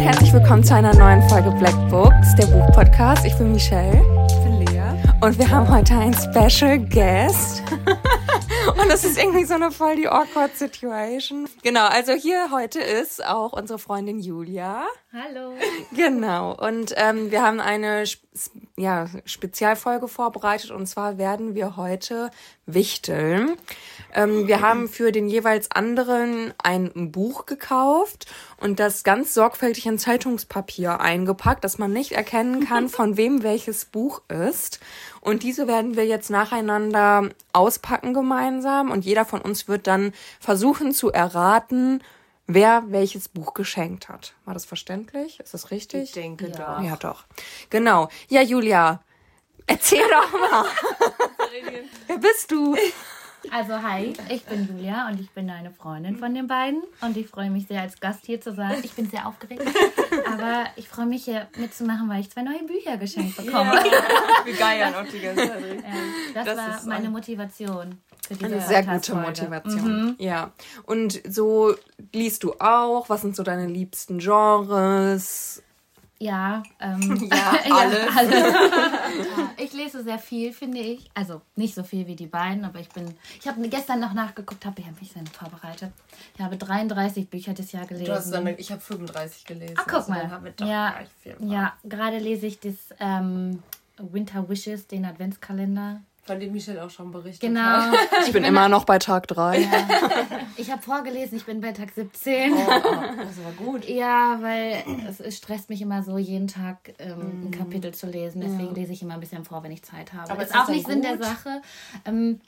herzlich willkommen zu einer neuen Folge Black Books, der Buchpodcast. Ich bin Michelle. Ich bin Lea. Und wir haben heute einen Special Guest. Und das ist irgendwie so eine voll die awkward Situation. Genau, also hier heute ist auch unsere Freundin Julia. Hallo. Genau, und ähm, wir haben eine ja, Spezialfolge vorbereitet und zwar werden wir heute wichteln. Ähm, wir haben für den jeweils anderen ein Buch gekauft und das ganz sorgfältig in Zeitungspapier eingepackt, dass man nicht erkennen kann, von wem welches Buch ist. Und diese werden wir jetzt nacheinander auspacken gemeinsam und jeder von uns wird dann versuchen zu erraten, wer welches Buch geschenkt hat. War das verständlich? Ist das richtig? Ich denke ja. doch. Ja, doch. Genau. Ja, Julia, erzähl doch mal. wer bist du? Also hi, ich bin Julia und ich bin eine Freundin von den beiden und ich freue mich sehr als Gast hier zu sein. Ich bin sehr aufgeregt, aber ich freue mich hier mitzumachen, weil ich zwei neue Bücher geschenkt bekomme. Ja, wir geiern auch die ganze Zeit. das, das war meine Motivation. Eine sehr gute Motivation. Mhm. Ja. Und so liest du auch? Was sind so deine liebsten Genres? Ja, ähm, ja, alles. ja, alles. ich lese sehr viel, finde ich. Also nicht so viel wie die beiden, aber ich bin. Ich habe gestern noch nachgeguckt, habe ich habe mich dann vorbereitet. Ich habe 33 Bücher das Jahr gelesen. Du hast dann, ich habe 35 gelesen. Ach, guck also mal. ja, ja, gerade lese ich das ähm, Winter Wishes, den Adventskalender. Von dem Michelle auch schon berichtet genau. hat. Ich, ich bin, bin immer noch bei Tag 3. Ja. Ich habe vorgelesen, ich bin bei Tag 17. Oh, oh, das war gut. Ja, weil es, es stresst mich immer so, jeden Tag ähm, mm. ein Kapitel zu lesen. Deswegen ja. lese ich immer ein bisschen vor, wenn ich Zeit habe. Aber ist, ist auch nicht Sinn der Sache. Ähm,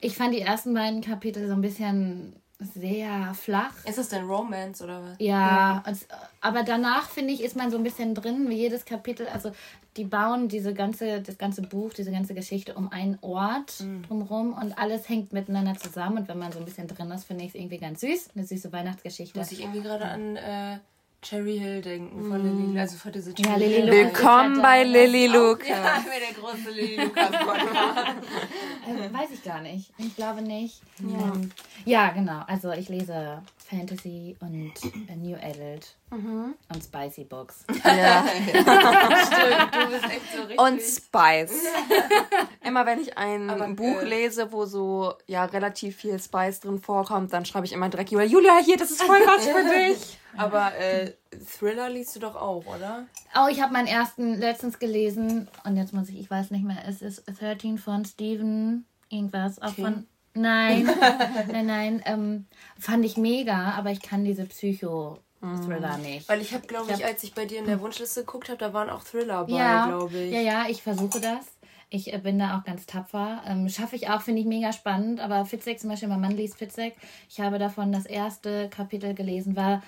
ich fand die ersten beiden Kapitel so ein bisschen sehr flach. Ist es denn Romance oder was? Ja, ja. aber danach finde ich, ist man so ein bisschen drin, wie jedes Kapitel. Also die bauen diese ganze, das ganze Buch, diese ganze Geschichte um einen Ort mhm. drumherum und alles hängt miteinander zusammen. Und wenn man so ein bisschen drin ist, finde ich es irgendwie ganz süß. Eine süße Weihnachtsgeschichte. Muss ich irgendwie gerade an. Äh Cherry Hill denken von mm. Lily, also von diese Cherry ja, Lily Hill. Willkommen bei Lily Lucas. Ja, ich bin der große Lily Lucas äh, Weiß ich gar nicht. Ich glaube nicht. Ja. Ähm, ja, genau. Also ich lese Fantasy und New Adult mhm. und Spicy Books. Ja. Stimmt, du bist echt so richtig. Und Spice. immer wenn ich ein Aber, Buch äh, lese, wo so ja relativ viel Spice drin vorkommt, dann schreibe ich immer direkt Julia, hier, das ist voll was für dich. Aber äh, Thriller liest du doch auch, oder? Oh, ich habe meinen ersten letztens gelesen und jetzt muss ich, ich weiß nicht mehr, es ist 13 von Stephen irgendwas, auch King. von Nein, nein, nein. Ähm, fand ich mega, aber ich kann diese Psycho-Thriller nicht. Weil ich habe, glaube ich, ich hab, als ich bei dir in der Wunschliste geguckt habe, da waren auch Thriller bei, ja, glaube ich. Ja, ja, ich versuche das. Ich äh, bin da auch ganz tapfer. Ähm, Schaffe ich auch, finde ich mega spannend. Aber Fitzek zum Beispiel, mein Mann liest Fitzek. Ich habe davon das erste Kapitel gelesen, war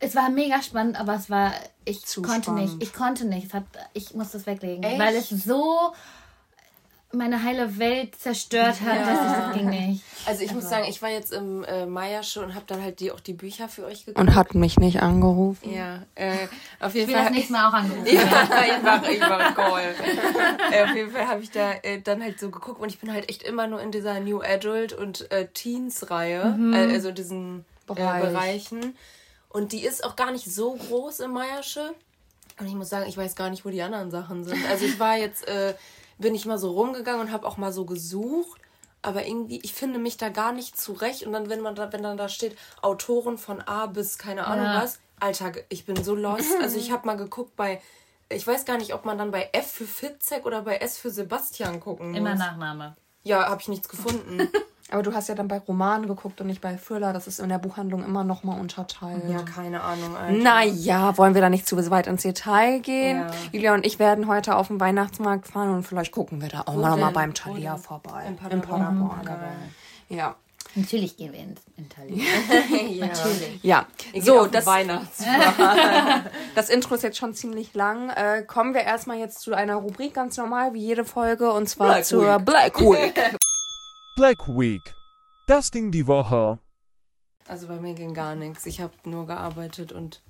es war mega spannend, aber es war, ich Zu konnte spannend. nicht, ich konnte nicht, es hat, ich muss das weglegen, Echt? weil es so meine heile Welt zerstört hat, ja. dass ich das ging nicht. Also ich also. muss sagen, ich war jetzt im äh, Meiersche und habe dann halt die, auch die Bücher für euch gekauft. Und hat mich nicht angerufen. Ja, äh, auf jeden ich Fall. Ich das nächste Mal auch angerufen. ja, ich mache ich mach Call. äh, auf jeden Fall habe ich da äh, dann halt so geguckt und ich bin halt echt immer nur in dieser New Adult und äh, Teens Reihe, mhm. Äh, also diesen äh, Bereich. Bereichen. Und die ist auch gar nicht so groß im Meiersche. Und ich muss sagen, ich weiß gar nicht, wo die anderen Sachen sind. Also ich war jetzt, äh, bin ich mal so rumgegangen und habe auch mal so gesucht. Aber irgendwie, ich finde mich da gar nicht zurecht. Und dann, wenn man da, wenn dann da steht, Autoren von A bis keine Ahnung ja. was, Alter, ich bin so lost. Also ich habe mal geguckt bei, ich weiß gar nicht, ob man dann bei F für Fitzek oder bei S für Sebastian gucken muss. Immer Nachname. Ja, habe ich nichts gefunden. Aber du hast ja dann bei Romanen geguckt und nicht bei Thriller. Das ist in der Buchhandlung immer noch mal unterteilt. Ja, keine Ahnung. Alter. Naja, wollen wir da nicht zu weit ins Detail gehen? Ja. Julia und ich werden heute auf den Weihnachtsmarkt fahren und vielleicht gucken wir da auch mal, mal beim Thalia vorbei. In Paderborn. In Paderborn. Ja. Natürlich gehen wir in, in Thalia. ja. Natürlich. Ja. So, das Weihnachtsmarkt. das Intro ist jetzt schon ziemlich lang. Äh, kommen wir erstmal jetzt zu einer Rubrik ganz normal wie jede Folge und zwar Black zur Week. Black Week. Black Week. Das Ding die Woche. Also bei mir ging gar nichts. Ich habe nur gearbeitet und.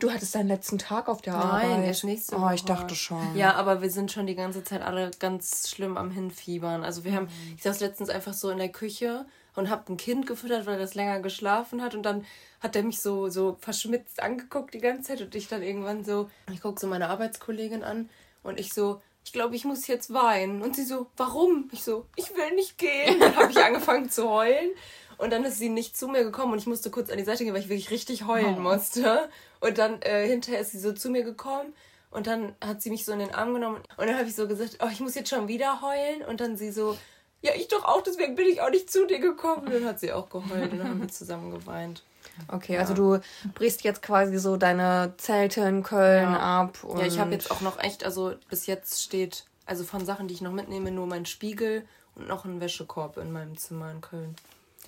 Du hattest deinen letzten Tag auf der Nein, Arbeit. Nein, erst nächste Woche. Oh, ich dachte schon. Ja, aber wir sind schon die ganze Zeit alle ganz schlimm am Hinfiebern. Also wir haben, ich saß letztens einfach so in der Küche und habe ein Kind gefüttert, weil das länger geschlafen hat und dann hat er mich so so verschmitzt angeguckt die ganze Zeit und ich dann irgendwann so, ich gucke so meine Arbeitskollegin an und ich so, ich glaube, ich muss jetzt weinen. Und sie so, warum? Ich so, ich will nicht gehen. Dann habe ich angefangen zu heulen. Und dann ist sie nicht zu mir gekommen und ich musste kurz an die Seite gehen, weil ich wirklich richtig heulen oh. musste. Und dann äh, hinterher ist sie so zu mir gekommen und dann hat sie mich so in den Arm genommen. Und dann habe ich so gesagt, oh, ich muss jetzt schon wieder heulen. Und dann sie so, ja, ich doch auch, deswegen bin ich auch nicht zu dir gekommen. Und dann hat sie auch geheult und dann haben wir zusammen geweint. Okay, ja. also du brichst jetzt quasi so deine Zelte in Köln ja. ab. ja, ich habe jetzt auch noch echt, also bis jetzt steht, also von Sachen, die ich noch mitnehme, nur mein Spiegel und noch ein Wäschekorb in meinem Zimmer in Köln.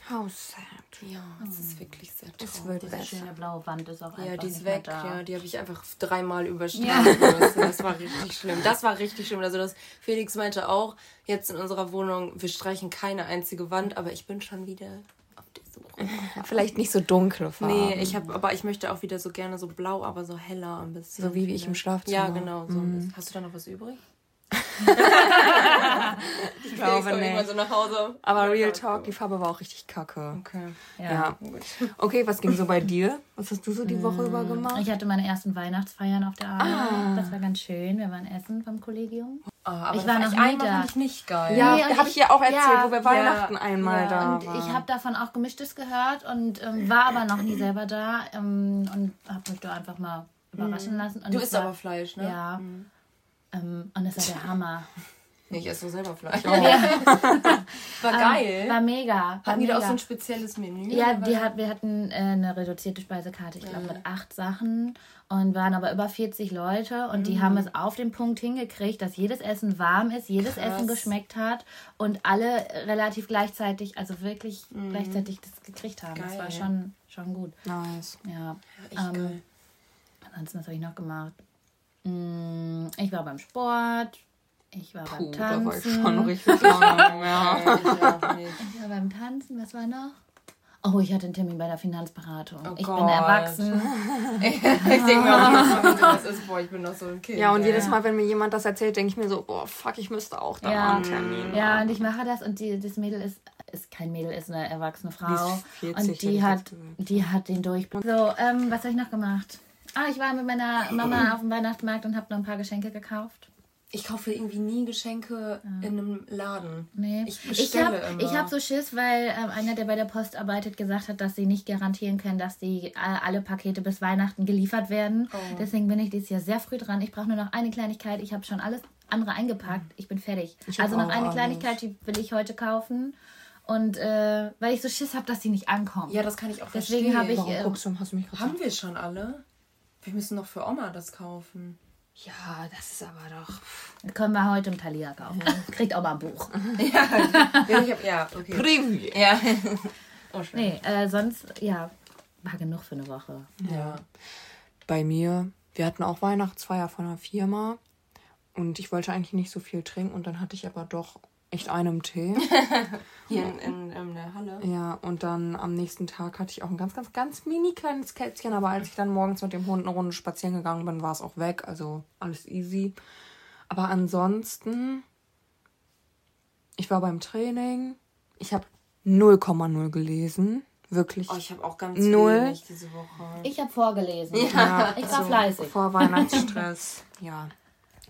How sad. Ja, es ist wirklich sehr traurig. Es wird Diese schöne blaue Wand ist auch Ja, die ist weg. Ja, die habe ich einfach dreimal überstanden. Ja. Das war richtig schlimm. Das war richtig schlimm. Also das Felix meinte auch, jetzt in unserer Wohnung, wir streichen keine einzige Wand, aber ich bin schon wieder Suche. Vielleicht nicht so dunkle Farben. Nee, ich habe, aber ich möchte auch wieder so gerne so blau, aber so heller ein bisschen. So wie, wie ich im Schlafzimmer. Ja, genau. So mhm. Hast du da noch was übrig? ich glaube nicht. So nach Hause. Aber Real Talk, die Farbe war auch richtig kacke. Okay. Ja. ja. Okay, was ging so bei dir? Was hast du so die Woche über gemacht? Ich hatte meine ersten Weihnachtsfeiern auf der Arbeit. Ah. Das war ganz schön. Wir waren essen vom Kollegium. Oh, ich war noch nie da. Ich nicht geil. Ja, nee, habe ich dir auch erzählt, ja, wo wir Weihnachten ja, einmal da und waren. Ich habe davon auch Gemischtes gehört und ähm, war aber noch nie selber da ähm, und habe mich da einfach mal überraschen mhm. lassen. Und du isst war, aber Fleisch, ne? Ja. Mhm. Ähm, und das war der Hammer. Ich esse so selber Fleisch. Oh. Ja. war geil. Um, war mega. War hatten die da auch so ein spezielles Menü? Ja, die hat, wir hatten äh, eine reduzierte Speisekarte, ich glaube, ja. mit acht Sachen und waren aber über 40 Leute und mhm. die haben es auf den Punkt hingekriegt, dass jedes Essen warm ist, jedes Krass. Essen geschmeckt hat und alle relativ gleichzeitig, also wirklich mhm. gleichzeitig das gekriegt haben. Geil. Das war schon, schon gut. Nice. Ja. ja ähm, ansonsten, was habe ich noch gemacht? Mm, ich war beim Sport. Ich war Puh, beim Tanzen. Da war ich schon richtig lange. ja. ich war beim Tanzen. Was war noch? Oh, ich hatte einen Termin bei der Finanzberatung. Oh ich Gott. bin erwachsen. ich denke mir auch nicht, was ist, boah, ich bin noch so ein Kind. Ja, und ja. jedes Mal, wenn mir jemand das erzählt, denke ich mir so, boah, fuck, ich müsste auch da ja. einen Termin Ja, und ich mache das und die, das Mädel ist, ist kein Mädel, ist eine erwachsene Frau. Die 40, und die hat, die hat den Durchblick. So, ähm, was habe ich noch gemacht? Ah, ich war mit meiner Mama auf dem Weihnachtsmarkt und habe noch ein paar Geschenke gekauft. Ich kaufe irgendwie nie Geschenke ja. in einem Laden. Nee. Ich bestelle ich hab, immer. Ich habe so Schiss, weil äh, einer, der bei der Post arbeitet, gesagt hat, dass sie nicht garantieren können, dass die äh, alle Pakete bis Weihnachten geliefert werden. Oh. Deswegen bin ich dieses Jahr sehr früh dran. Ich brauche nur noch eine Kleinigkeit. Ich habe schon alles andere eingepackt. Ich bin fertig. Ich also noch eine. Kleinigkeit, die will ich heute kaufen. Und äh, weil ich so Schiss habe, dass sie nicht ankommen. Ja, das kann ich auch Deswegen verstehen. Deswegen habe ich. Äh, guckst du, hast du mich haben wir schon alle? Wir müssen noch für Oma das kaufen. Ja, das ist aber doch. Das können wir heute im Thalia kaufen. Kriegt auch mal ein Buch. ja, ich hab, ja, okay. Primi. Ja. Oh, nee, äh, sonst, ja, war genug für eine Woche. Ja. Bei mir, wir hatten auch Weihnachtsfeier von einer Firma und ich wollte eigentlich nicht so viel trinken und dann hatte ich aber doch echt einem Tee. Hier in, in, in, der Halle. Ja, und dann am nächsten Tag hatte ich auch ein ganz, ganz, ganz mini kleines Kätzchen, aber als ich dann morgens mit dem Hund eine Runde spazieren gegangen bin, war es auch weg. Also alles easy. Aber ansonsten, ich war beim Training. Ich habe 0,0 gelesen. Wirklich. Oh, ich habe auch ganz null. wenig diese Woche. Ich habe vorgelesen. Ja, ich war also fleißig. Vor Weihnachtsstress. ja.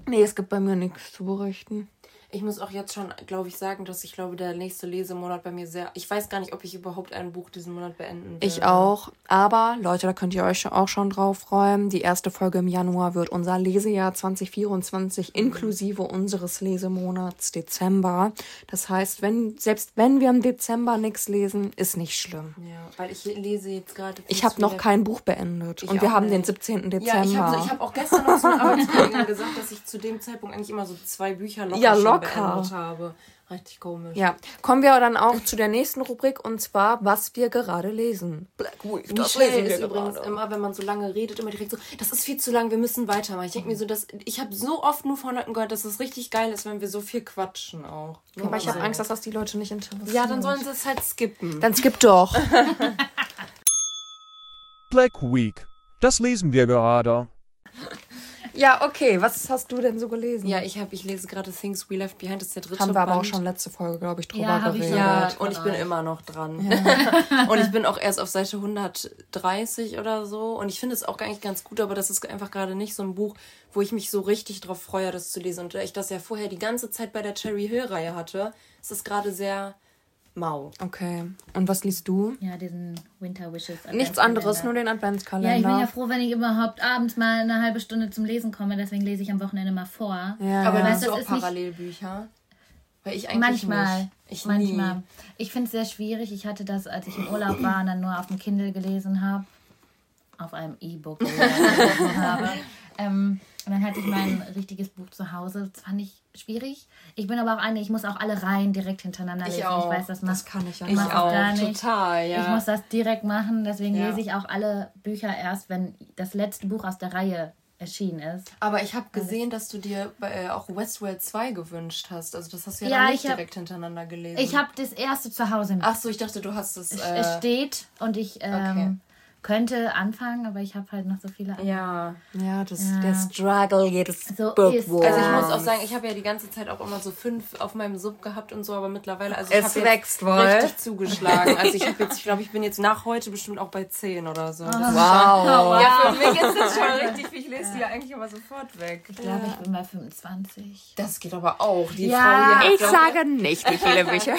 Nee, es gibt bei mir nichts zu berichten. Ich muss auch jetzt schon, glaube ich, sagen, dass ich glaube, der nächste Lesemonat bei mir sehr. Ich weiß gar nicht, ob ich überhaupt ein Buch diesen Monat beenden will. Ich auch. Aber, Leute, da könnt ihr euch auch schon drauf freuen. Die erste Folge im Januar wird unser Lesejahr 2024 mhm. inklusive unseres Lesemonats Dezember. Das heißt, wenn, selbst wenn wir im Dezember nichts lesen, ist nicht schlimm. Ja, weil ich lese jetzt gerade. Ich habe noch kein Buch beendet. und wir haben nicht. den 17. Dezember. Ja, ich habe so, hab auch gestern noch zu einer Arbeitskollegin gesagt, dass ich zu dem Zeitpunkt eigentlich immer so zwei Bücher locker ja, locker beendet habe. Richtig komisch. Ja, kommen wir dann auch zu der nächsten Rubrik und zwar, was wir gerade lesen. Black Week. Das Michelle ist übrigens gerade. immer, wenn man so lange redet, immer direkt so, das ist viel zu lang, wir müssen weitermachen. Ich denke mir so, dass ich habe so oft nur von Leuten gehört, dass es richtig geil ist, wenn wir so viel quatschen auch. Ja, aber ich habe Angst, dass das die Leute nicht interessiert. Ja, dann sollen sie es halt skippen. Dann skipp doch. Black Week. Das lesen wir gerade. Ja, okay. Was hast du denn so gelesen? Ja, ich habe, ich lese gerade Things We Left Behind, das ist der dritte Haben wir aber auch Band. schon letzte Folge, glaube ich, drüber Ja, hab ich geredet. Ja, und ich bin euch. immer noch dran. und ich bin auch erst auf Seite 130 oder so. Und ich finde es auch eigentlich ganz gut, aber das ist einfach gerade nicht so ein Buch, wo ich mich so richtig drauf freue, das zu lesen. Und da ich das ja vorher die ganze Zeit bei der Cherry Hill-Reihe hatte, ist es gerade sehr mau. Okay. Und was liest du? Ja, diesen Winter Wishes. Nichts anderes, nur den Adventskalender. Ja, ich bin ja froh, wenn ich überhaupt abends mal eine halbe Stunde zum Lesen komme. Deswegen lese ich am Wochenende mal vor. Ja, Aber das du auch Parallelbücher? Weil ich eigentlich Manchmal. nicht. Ich manchmal. nie. Ich finde es sehr schwierig. Ich hatte das, als ich im Urlaub war und dann nur auf dem Kindle gelesen habe. Auf einem E-Book gelesen habe. Ähm, und dann hatte ich mein richtiges Buch zu Hause. Das fand ich schwierig. Ich bin aber auch eine, ich muss auch alle Reihen direkt hintereinander Ich lesen. auch. Ich weiß, das, Das macht, kann ich ja Ich auch, gar nicht. total, ja. Ich muss das direkt machen. Deswegen Ja. lese ich auch alle Bücher erst, wenn das letzte Buch aus der Reihe erschienen ist. Aber ich habe gesehen, dass du dir äh, auch Westworld 2 gewünscht hast. Also das hast du ja, Ja, dann nicht ich hab- direkt hintereinander gelesen. Ich habe das erste zu Hause mit. Ach so, ich dachte, du hast es. es, Äh, es steht und ich ähm, könnte anfangen, aber ich habe halt noch so viele andere. ja. Ja, das, Ja. der Struggle jedes So Bookworms. Also ich Ja. muss auch sagen, ich habe ja die ganze Zeit auch immer so fünf auf meinem Sub gehabt und so, aber mittlerweile, also ich Es habe jetzt wächst wohl. richtig zugeschlagen. Also ich habe jetzt, ich glaube, ich bin jetzt nach heute bestimmt auch bei 10 oder so. Das ist Wow. Ja, für mich ist das schon richtig. Ich lese die ja eigentlich immer sofort weg. Ich glaube, ich bin bei 25. Das geht aber auch. Die Ja, Frau hier Ich sage nicht, wie viele Bücher.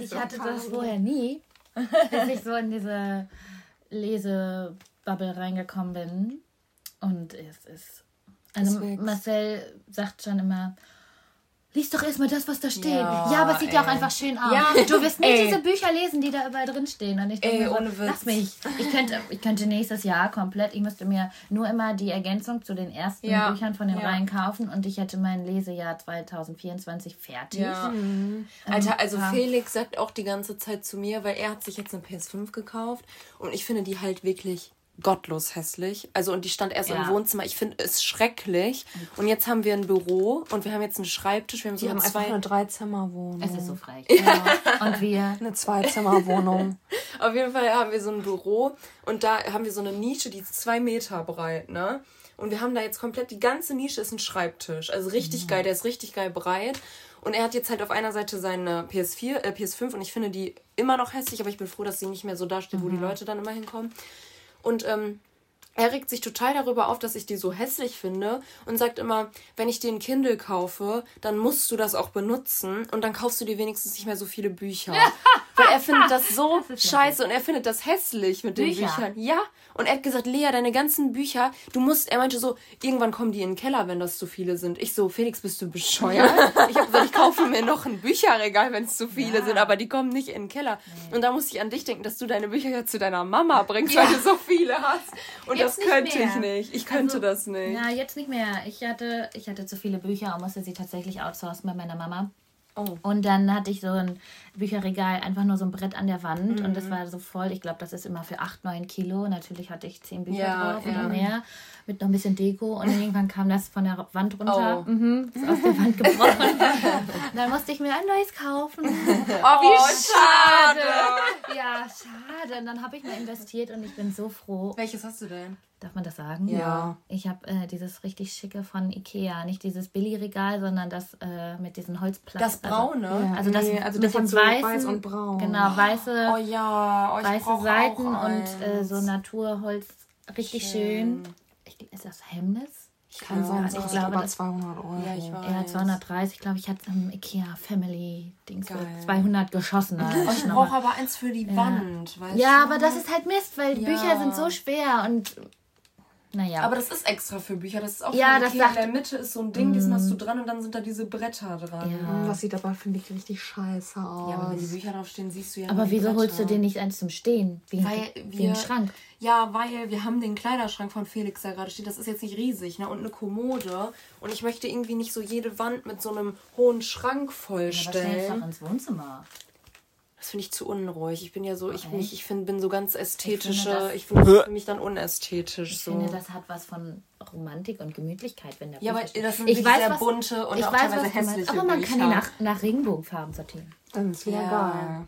Ich hatte das vorher nie, bis ich so in diese Lesebubble reingekommen bin. Und es ist. Also. Marcel sagt schon immer. Lies doch erstmal das, was da steht. Ja, Ja, aber es sieht ja auch ey. einfach schön aus. Ja, du wirst nicht ey. diese Bücher lesen, die da überall drin stehen. Und ich denke Ey, mir so, ohne Witz. lass mich. Ich könnte, ich könnte nächstes Jahr komplett, ich müsste mir nur immer die Ergänzung zu den ersten Ja, Büchern von den. Reihen kaufen und ich hätte mein Lesejahr 2024 fertig. Ja. Alter, also. Felix sagt auch die ganze Zeit zu mir, weil er hat sich jetzt eine PS5 gekauft und ich finde die halt wirklich gottlos hässlich. Also und die stand erst Ja. im Wohnzimmer. Ich finde es schrecklich. Und jetzt haben wir ein Büro und wir haben jetzt einen Schreibtisch. Wir haben so haben zwei. einfach eine Dreizimmerwohnung. Es ist so frech. Ja. Und wir Eine Zweizimmerwohnung. Auf jeden Fall haben wir so ein Büro und da haben wir so eine Nische, die ist zwei Meter breit, ne? Und wir haben da jetzt komplett, die ganze Nische ist ein Schreibtisch. Also richtig geil, der ist richtig geil breit. Und er hat jetzt halt auf einer Seite seine PS4, äh, PS5 und ich finde die immer noch hässlich, aber ich bin froh, dass sie nicht mehr so dasteht, wo die Leute dann immer hinkommen. Und ähm, er regt sich total darüber auf, dass ich die so hässlich finde und sagt immer, wenn ich dir ein Kindle kaufe, dann musst du das auch benutzen und dann kaufst du dir wenigstens nicht mehr so viele Bücher. Weil er findet das so scheiße und er findet das hässlich mit den Bücher? Büchern. Ja. Und er hat gesagt, Lea, deine ganzen Bücher, du musst, er meinte so, irgendwann kommen die in den Keller, wenn das zu viele sind. Ich so, Felix, bist du bescheuert? ich habe gesagt, ich kaufe mir noch ein Bücherregal, wenn es zu viele sind, aber die kommen nicht in den Keller. Und da muss ich an dich denken, dass du deine Bücher ja zu deiner Mama bringst, weil du so viele hast. Und Jetzt das könnte mehr. ich nicht. Ich könnte Also, das nicht. Ja, jetzt nicht mehr. Ich hatte, ich hatte zu viele Bücher und musste sie tatsächlich outsourcen bei meiner Mama. Oh. Und dann hatte ich so ein Bücherregal, einfach nur so ein Brett an der Wand und Mhm. das war so voll. Ich glaube, das ist immer für 8, 9 Kilo. Natürlich hatte ich 10 Bücher Ja, drauf ja. oder mehr. Mit noch ein bisschen Deko. Und irgendwann kam das von der Wand runter. Oh. Mhm, ist aus der Wand gebrochen. dann musste ich mir ein neues kaufen. Oh, wie schade. Ja, schade. Und dann habe ich mal investiert und ich bin so froh. Welches hast du denn? Darf man das sagen? Ja. Ich habe äh, dieses richtig schicke von Ikea. Nicht dieses Billigregal, sondern das äh, mit diesen Holzplatten. Das braune? Also, also das Nee, also mit das hat dem so weißen, weiß und braun. Genau, weiße, Oh ja, oh, weiße Seiten und äh, so Naturholz. Richtig schön. Ich, ist das Hemmnis? Kann sein, ich glaube, über das- 200 Euro. Ja, ich weiß. Ja, 230, glaube ich, hat im Ikea Family Dings für Geil. 200 geschossen. Ich brauche aber eins für die Wand, weißt ja, du? aber das ist halt Mist, weil Ja. Bücher sind so schwer und naja. Aber das ist extra für Bücher. Das ist auch Ja, das sagt- In der Mitte ist so ein Ding, das machst du dran und dann sind da diese Bretter dran. ja. Das sieht aber, finde ich, richtig scheiße aus. Ja, aber wenn die Bücher draufstehen, siehst du ja Aber nur die wieso holst du Bretter. dir nicht eins zum Stehen? Wie, Weil wie wir, ein Schrank. Ja, weil wir haben den Kleiderschrank von Felix da gerade stehen. Das ist jetzt nicht riesig, ne? Und eine Kommode. Und ich möchte irgendwie nicht so jede Wand mit so einem hohen Schrank Aber vollstellen. doch ins Wohnzimmer. das finde ich zu unruhig. Ich bin ja so, ich, mich, ich find, bin so ganz ästhetische. das- Ich finde das für mich dann unästhetisch. Ich so. finde, das hat was von Romantik und Gemütlichkeit, wenn der Ja, aber steht. das sind ich weiß, sehr was, bunte und ich auch weiß, teilweise hässliche Aber man kann die nach, nach Regenbogenfarben sortieren. Dann ist wieder Ja. geil.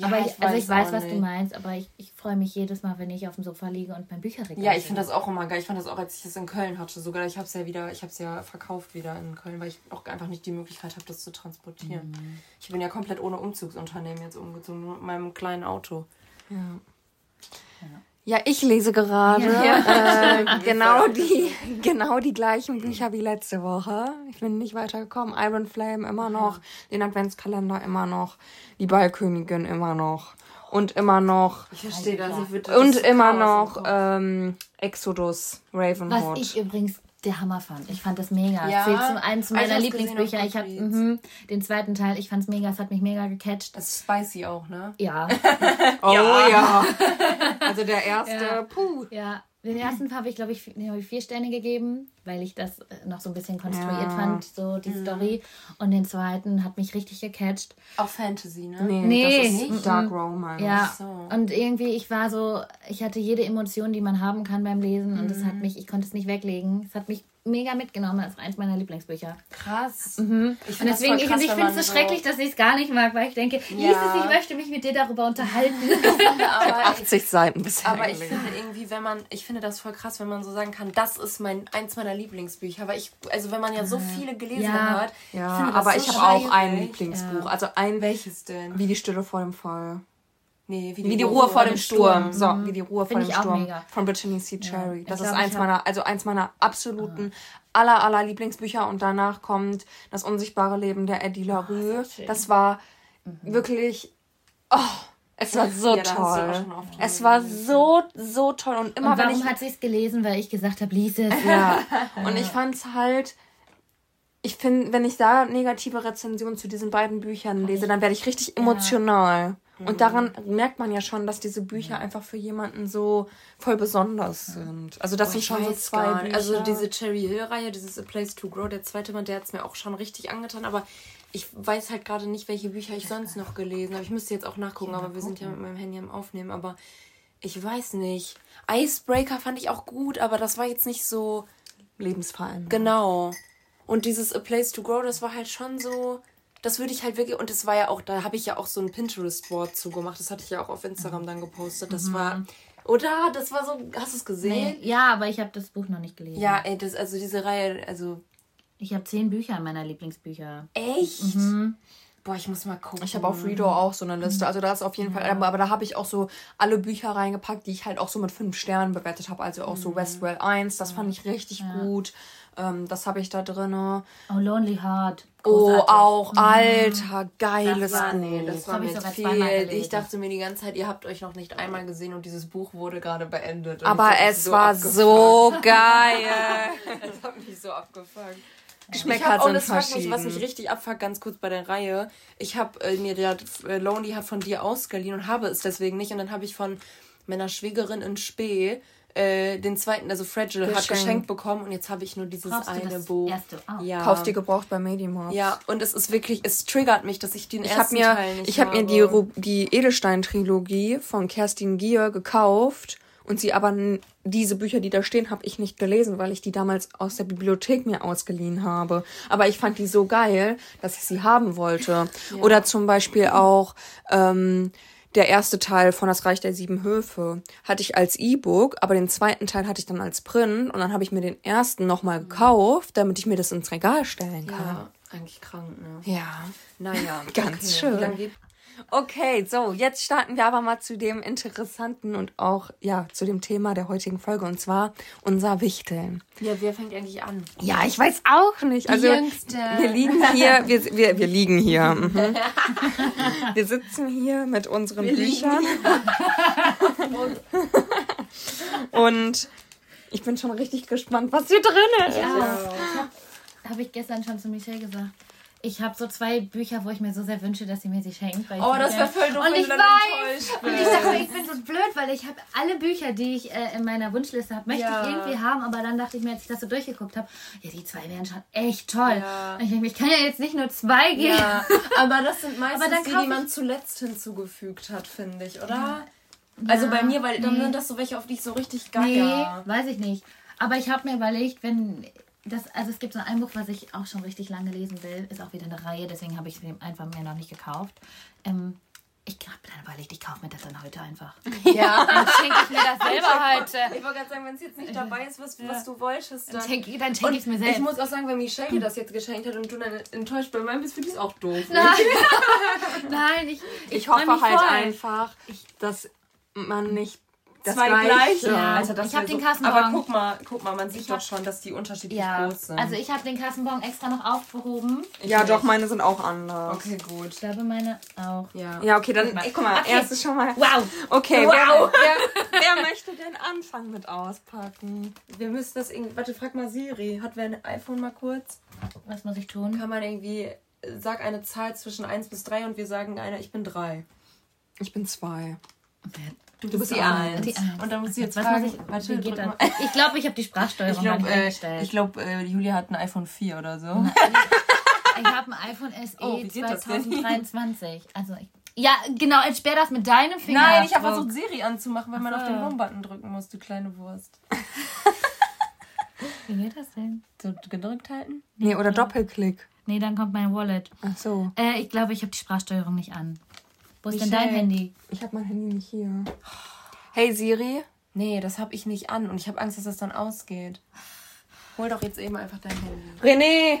Aber ich, ich also ich weiß was du nicht. meinst, aber ich, ich freue mich jedes Mal, wenn ich auf dem Sofa liege und mein Bücherregal Ja, ich finde das auch immer geil. Ich fand das auch, als ich es in Köln hatte. Sogar, ich habe es ja wieder, ich habe es ja verkauft wieder in Köln, weil ich auch einfach nicht die Möglichkeit habe, das zu transportieren. Mhm. Ich bin ja komplett ohne Umzugsunternehmen jetzt umgezogen, mit meinem kleinen Auto. Ja, ich lese gerade äh, genau die genau die gleichen Bücher wie letzte Woche. Ich bin nicht weitergekommen. Iron Flame immer noch, den Adventskalender immer noch, die Ballkönigin immer noch und immer noch Ich verstehe das. Ich würde und immer noch ähm, Exodus Ravenhood. Was ich übrigens der Hammer fand. Ich fand das mega. Ja. Zählt zum einen zu Ah, meiner Lieblingsbücher. Ich habe mhm, den zweiten Teil, ich fand's mega, es hat mich mega gecatcht. Das ist spicy auch, ne? Ja, oh ja. Also der erste, Ja. puh. ja. Den ersten habe ich, glaube ich, habe ich vier Sterne gegeben, weil ich das äh, noch so ein bisschen konstruiert Ja. fand, so die Story. Und den zweiten hat mich richtig gecatcht. Auch Fantasy, ne? Nee, Nee, das ist mhm. Dark Romance. Ja, so. und irgendwie, ich war so, ich hatte jede Emotion, die man haben kann beim Lesen und es hat mich, ich konnte es nicht weglegen. Es hat mich mega mitgenommen, das ist eins meiner Lieblingsbücher. Krass. Ich Und deswegen, ich, krass, ich wenn finde es so schrecklich, dass ich es gar nicht mag, weil ich denke, Ja. ich möchte mich mit dir darüber unterhalten. aber, 80 Seiten bisher. aber ich finde irgendwie, wenn man, ich finde das voll krass, wenn man so sagen kann, das ist mein eins meiner Lieblingsbücher. Weil ich, also wenn man ja so viele gelesen Ja. hat, ja, finde das aber so ich habe auch ein. Lieblingsbuch. Also ein Welches denn? wie die Stille vor dem Fall. Nee, Wie die Ruhe vor dem Sturm. So, wie die Ruhe vor Finde dem Sturm. mega. Von Brittany C. Cherry. Das Ich ist eins meiner, also eins meiner absoluten aller, aller Lieblingsbücher. Und danach kommt Das unsichtbare Leben der Eddie LaRue. schön. das war wirklich, oh, es war so Ja, toll. Es war so, so toll. Und immer Und wenn warum ich hat sie es gelesen? Weil ich gesagt habe, lies es. ja. Und ich fand's halt. Ich finde, wenn ich da negative Rezensionen zu diesen beiden Büchern lese, dann werde ich richtig emotional. Und daran merkt man ja schon, dass diese Bücher einfach für jemanden so voll besonders sind. Also das sind Ich schon so zwei nicht. Bücher. Also diese Cherry Hill-Reihe, dieses A Place to Grow, der zweite Band, der hat es mir auch schon richtig angetan, aber ich weiß halt gerade nicht, welche Bücher ich sonst noch gelesen habe. Ich müsste jetzt auch nachgucken, aber wir sind ja mit meinem Handy am Aufnehmen, aber ich weiß nicht. Icebreaker fand ich auch gut, aber das war jetzt nicht so Lebensverein. genau. Und dieses A Place to Grow, das war halt schon so. Das würde ich halt wirklich, und das war ja auch, da habe ich ja auch so ein Pinterest-Board zugemacht. Das hatte ich ja auch auf Instagram dann gepostet. Das war, oder? Das war so, hast du es gesehen? Nee, ja, aber ich habe das Buch noch nicht gelesen. Ja, ey, das, also diese Reihe, also Ich habe zehn Bücher in meiner Lieblingsbücher. echt? Boah, ich muss mal gucken. Ich habe auf Reader auch so eine Liste. Also da ist auf jeden Fall, aber, aber da habe ich auch so alle Bücher reingepackt, die ich halt auch so mit fünf Sternen bewertet habe. Also auch so Westwell 1, das fand ich richtig gut. Ähm, das habe ich da drin. Oh, Lonely Heart. Oh, Großartig. auch, alter, geiles Das war- Buch. Nee, das war ich mir sogar viel. Ich dachte mir die ganze Zeit, ihr habt euch noch nicht einmal gesehen und dieses Buch wurde gerade beendet. Aber ich es war abgefuckt. so geil. Das hat mich so. Ich Geschmäcker sind mich, was verschieden. mich richtig abfuckt, ganz kurz bei der Reihe. Ich habe äh, mir der äh, Lonely hat von dir ausgeliehen und habe es deswegen nicht. Und dann habe ich von meiner Schwägerin in Spee äh, den zweiten, also Fragile, hat Geschenkt. geschenkt bekommen. Und jetzt habe ich nur dieses Brauchst du eine das Buch. erste auch? Ja. Kauft ihr gebraucht bei Medimart. Ja, und es ist wirklich, es triggert mich, dass ich den Ich habe ersten mir, Teil nicht ich hab mir habe. die, Ru- die Edelstein-Trilogie von Kerstin Gier gekauft und sie aber diese Bücher, die da stehen, habe ich nicht gelesen, weil ich die damals aus der Bibliothek mir ausgeliehen habe. Aber ich fand die so geil, dass ich sie haben wollte. Oder zum Beispiel auch ähm, der erste Teil von Das Reich der Sieben Höfe hatte ich als E-Book, aber den zweiten Teil hatte ich dann als Print und dann habe ich mir den ersten nochmal gekauft, damit ich mir das ins Regal stellen kann. Ja, eigentlich krank, ne? Ja. Naja. Ganz okay. schön. Okay, so, jetzt starten wir aber mal zu dem interessanten und auch, ja, zu dem Thema der heutigen Folge und zwar unser Wichteln. Ja, wer fängt eigentlich an? Ja, ich weiß auch nicht. Also, Jüngste. wir liegen hier, wir, wir, wir liegen hier. Mhm. Wir sitzen hier mit unseren Büchern. und ich bin schon richtig gespannt, was hier drin ist. Ja. Habe ich gestern schon zu Michelle gesagt. Ich habe so zwei Bücher, wo ich mir so sehr wünsche, dass sie mir sie schenkt. Oh, das wäre voll doof, Und wenn ich du dann weiß. enttäuscht Und ich dachte, ich bin so blöd, weil ich habe alle Bücher, die ich äh, in meiner Wunschliste habe, möchte Ja. ich irgendwie haben. Aber dann dachte ich mir, als ich das so durchgeguckt habe, ja, die zwei wären schon echt toll. Ja. Und ich denke, ich kann ja jetzt nicht nur zwei geben. Ja, aber das sind meistens die, die man zuletzt hinzugefügt hat, finde ich, oder? Also bei mir, weil dann nee. sind das so welche, auf die ich so richtig Nee, gaga. weiß ich nicht. Aber ich habe mir überlegt, wenn das, also es gibt so ein Buch, was ich auch schon richtig lange lesen will, ist auch wieder eine Reihe, deswegen habe ich es mir einfach mir noch nicht gekauft. Ähm, Ich habe dann überlegt, ich kaufe mir das dann heute einfach. Ja. dann schenke ich mir das selber heute. Ich wollte gerade sagen, wenn es jetzt nicht dabei ist, was, was du wolltest, dann. Dann schenke dann schenk ich es mir selbst. Ich muss auch sagen, wenn Michelle dir das jetzt geschenkt hat und du dann enttäuscht bei meinem bist, finde ich es auch doof. Nein, Nein ich, Ich, ich hoffe mich halt voll. einfach, dass man nicht das Zwei gleiche. gleiche. Ja. Also das Ich hab wär den Kassenbon. Aber guck mal, guck mal, man sieht doch hab- schon, dass die unterschiedlich Ja, groß sind. also ich habe den Kassenbon extra noch aufgehoben. Ja, nicht. doch, meine sind auch anders. okay, gut. Ich glaube, meine auch. Ja. Ja, okay, dann, Guck mal. Okay. erstes schon mal. Wow. Okay, Wow. wer, wer, wer möchte denn anfangen mit auspacken? Wir müssen das irgendwie. Warte, frag mal Siri. Hat wer ein iPhone mal kurz? Was muss ich tun? Kann man irgendwie. Sag eine Zahl zwischen 1 bis 3 und wir sagen eine, ich bin 3. Ich bin zwei. Du bist die Eins. Die Eins. Und dann musst du jetzt Was fragen. muss ich, warte, wie geht mal. Ich glaube, ich habe die Sprachsteuerung Ich glaube, nicht äh, eingestellt. ich glaub, äh, Julia hat ein iPhone 4 oder so. Ich habe ein iPhone SE Oh, wie geht das denn? 2023. Also ich, ja, genau, entsperr das mit deinem Finger. Nein, ich habe versucht, Siri anzumachen, wenn man Ach auf den Home-Button drücken muss, du kleine Wurst. Wie geht das denn? So gedrückt halten? Nee, oder Doppelklick. Nee, dann kommt mein Wallet. Ach so. Äh, ich glaube, ich habe die Sprachsteuerung nicht an. Wo ist denn dein Handy? Ich habe mein Handy nicht hier. Hey Siri. Nee, das habe ich nicht an und ich habe Angst, dass das dann ausgeht. Hol doch jetzt eben einfach dein Handy. René,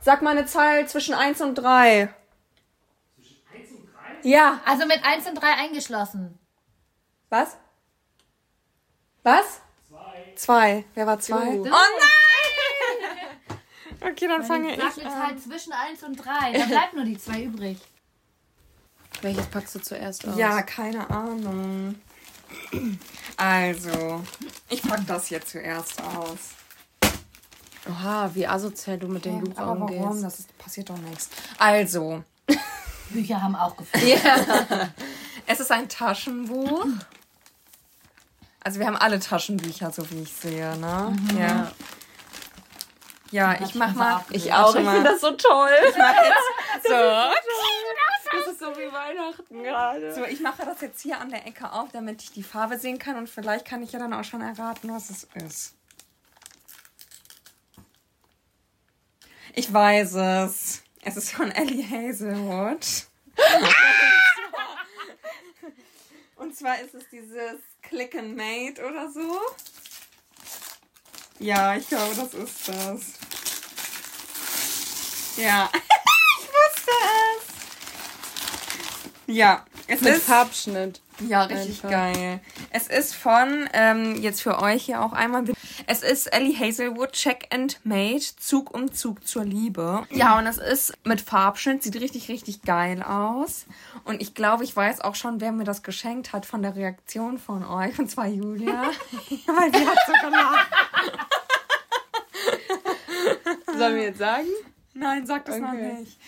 sag mal eine Zahl zwischen 1 und 3. Zwischen 1 und 3? Ja. Also mit 1 und 3 eingeschlossen. Was? Was? Zwei. Zwei. Wer war zwei? Du. Oh nein! Okay, dann fange Sag ich eine an. Zahl zwischen 1 und 3. Da bleibt nur die 2 übrig. Welches packst du zuerst aus? Ja, keine Ahnung. Also, ich pack das hier zuerst aus. Oha, wie asozial du mit dem Buch Aber warum? umgehst. Das ist, passiert doch nichts. Also, Bücher haben auch gefällt. es ist ein Taschenbuch. Also wir haben alle Taschenbücher, so wie ich sehe, ne? Ja. Ja, ich mach mal. Ich auch. Ich finde mal. das so toll. Ich mach jetzt so. Das ist so wie Weihnachten gerade. So, ich mache das jetzt hier an der Ecke auf, damit ich die Farbe sehen kann und vielleicht kann ich ja dann auch schon erraten, was es ist. Ich weiß es. Es ist von Ellie Hazelwood. Und zwar ist es dieses Click and Mate oder so. Ja, ich glaube, das ist das. Ja. ich wusste es. Ja, es Mit ist. Farbschnitt. Ja, richtig Einfach. geil. Es ist von, ähm, jetzt für euch hier auch einmal, es ist Ellie Hazelwood, Check and Mate, Zug um Zug zur Liebe. Ja, und es ist mit Farbschnitt, sieht richtig, richtig geil aus. Und ich glaube, ich weiß auch schon, wer mir das geschenkt hat von der Reaktion von euch, und zwar Julia. Weil sie hat so gelacht. Sollen wir jetzt sagen? Nein, sag das noch Okay. nicht.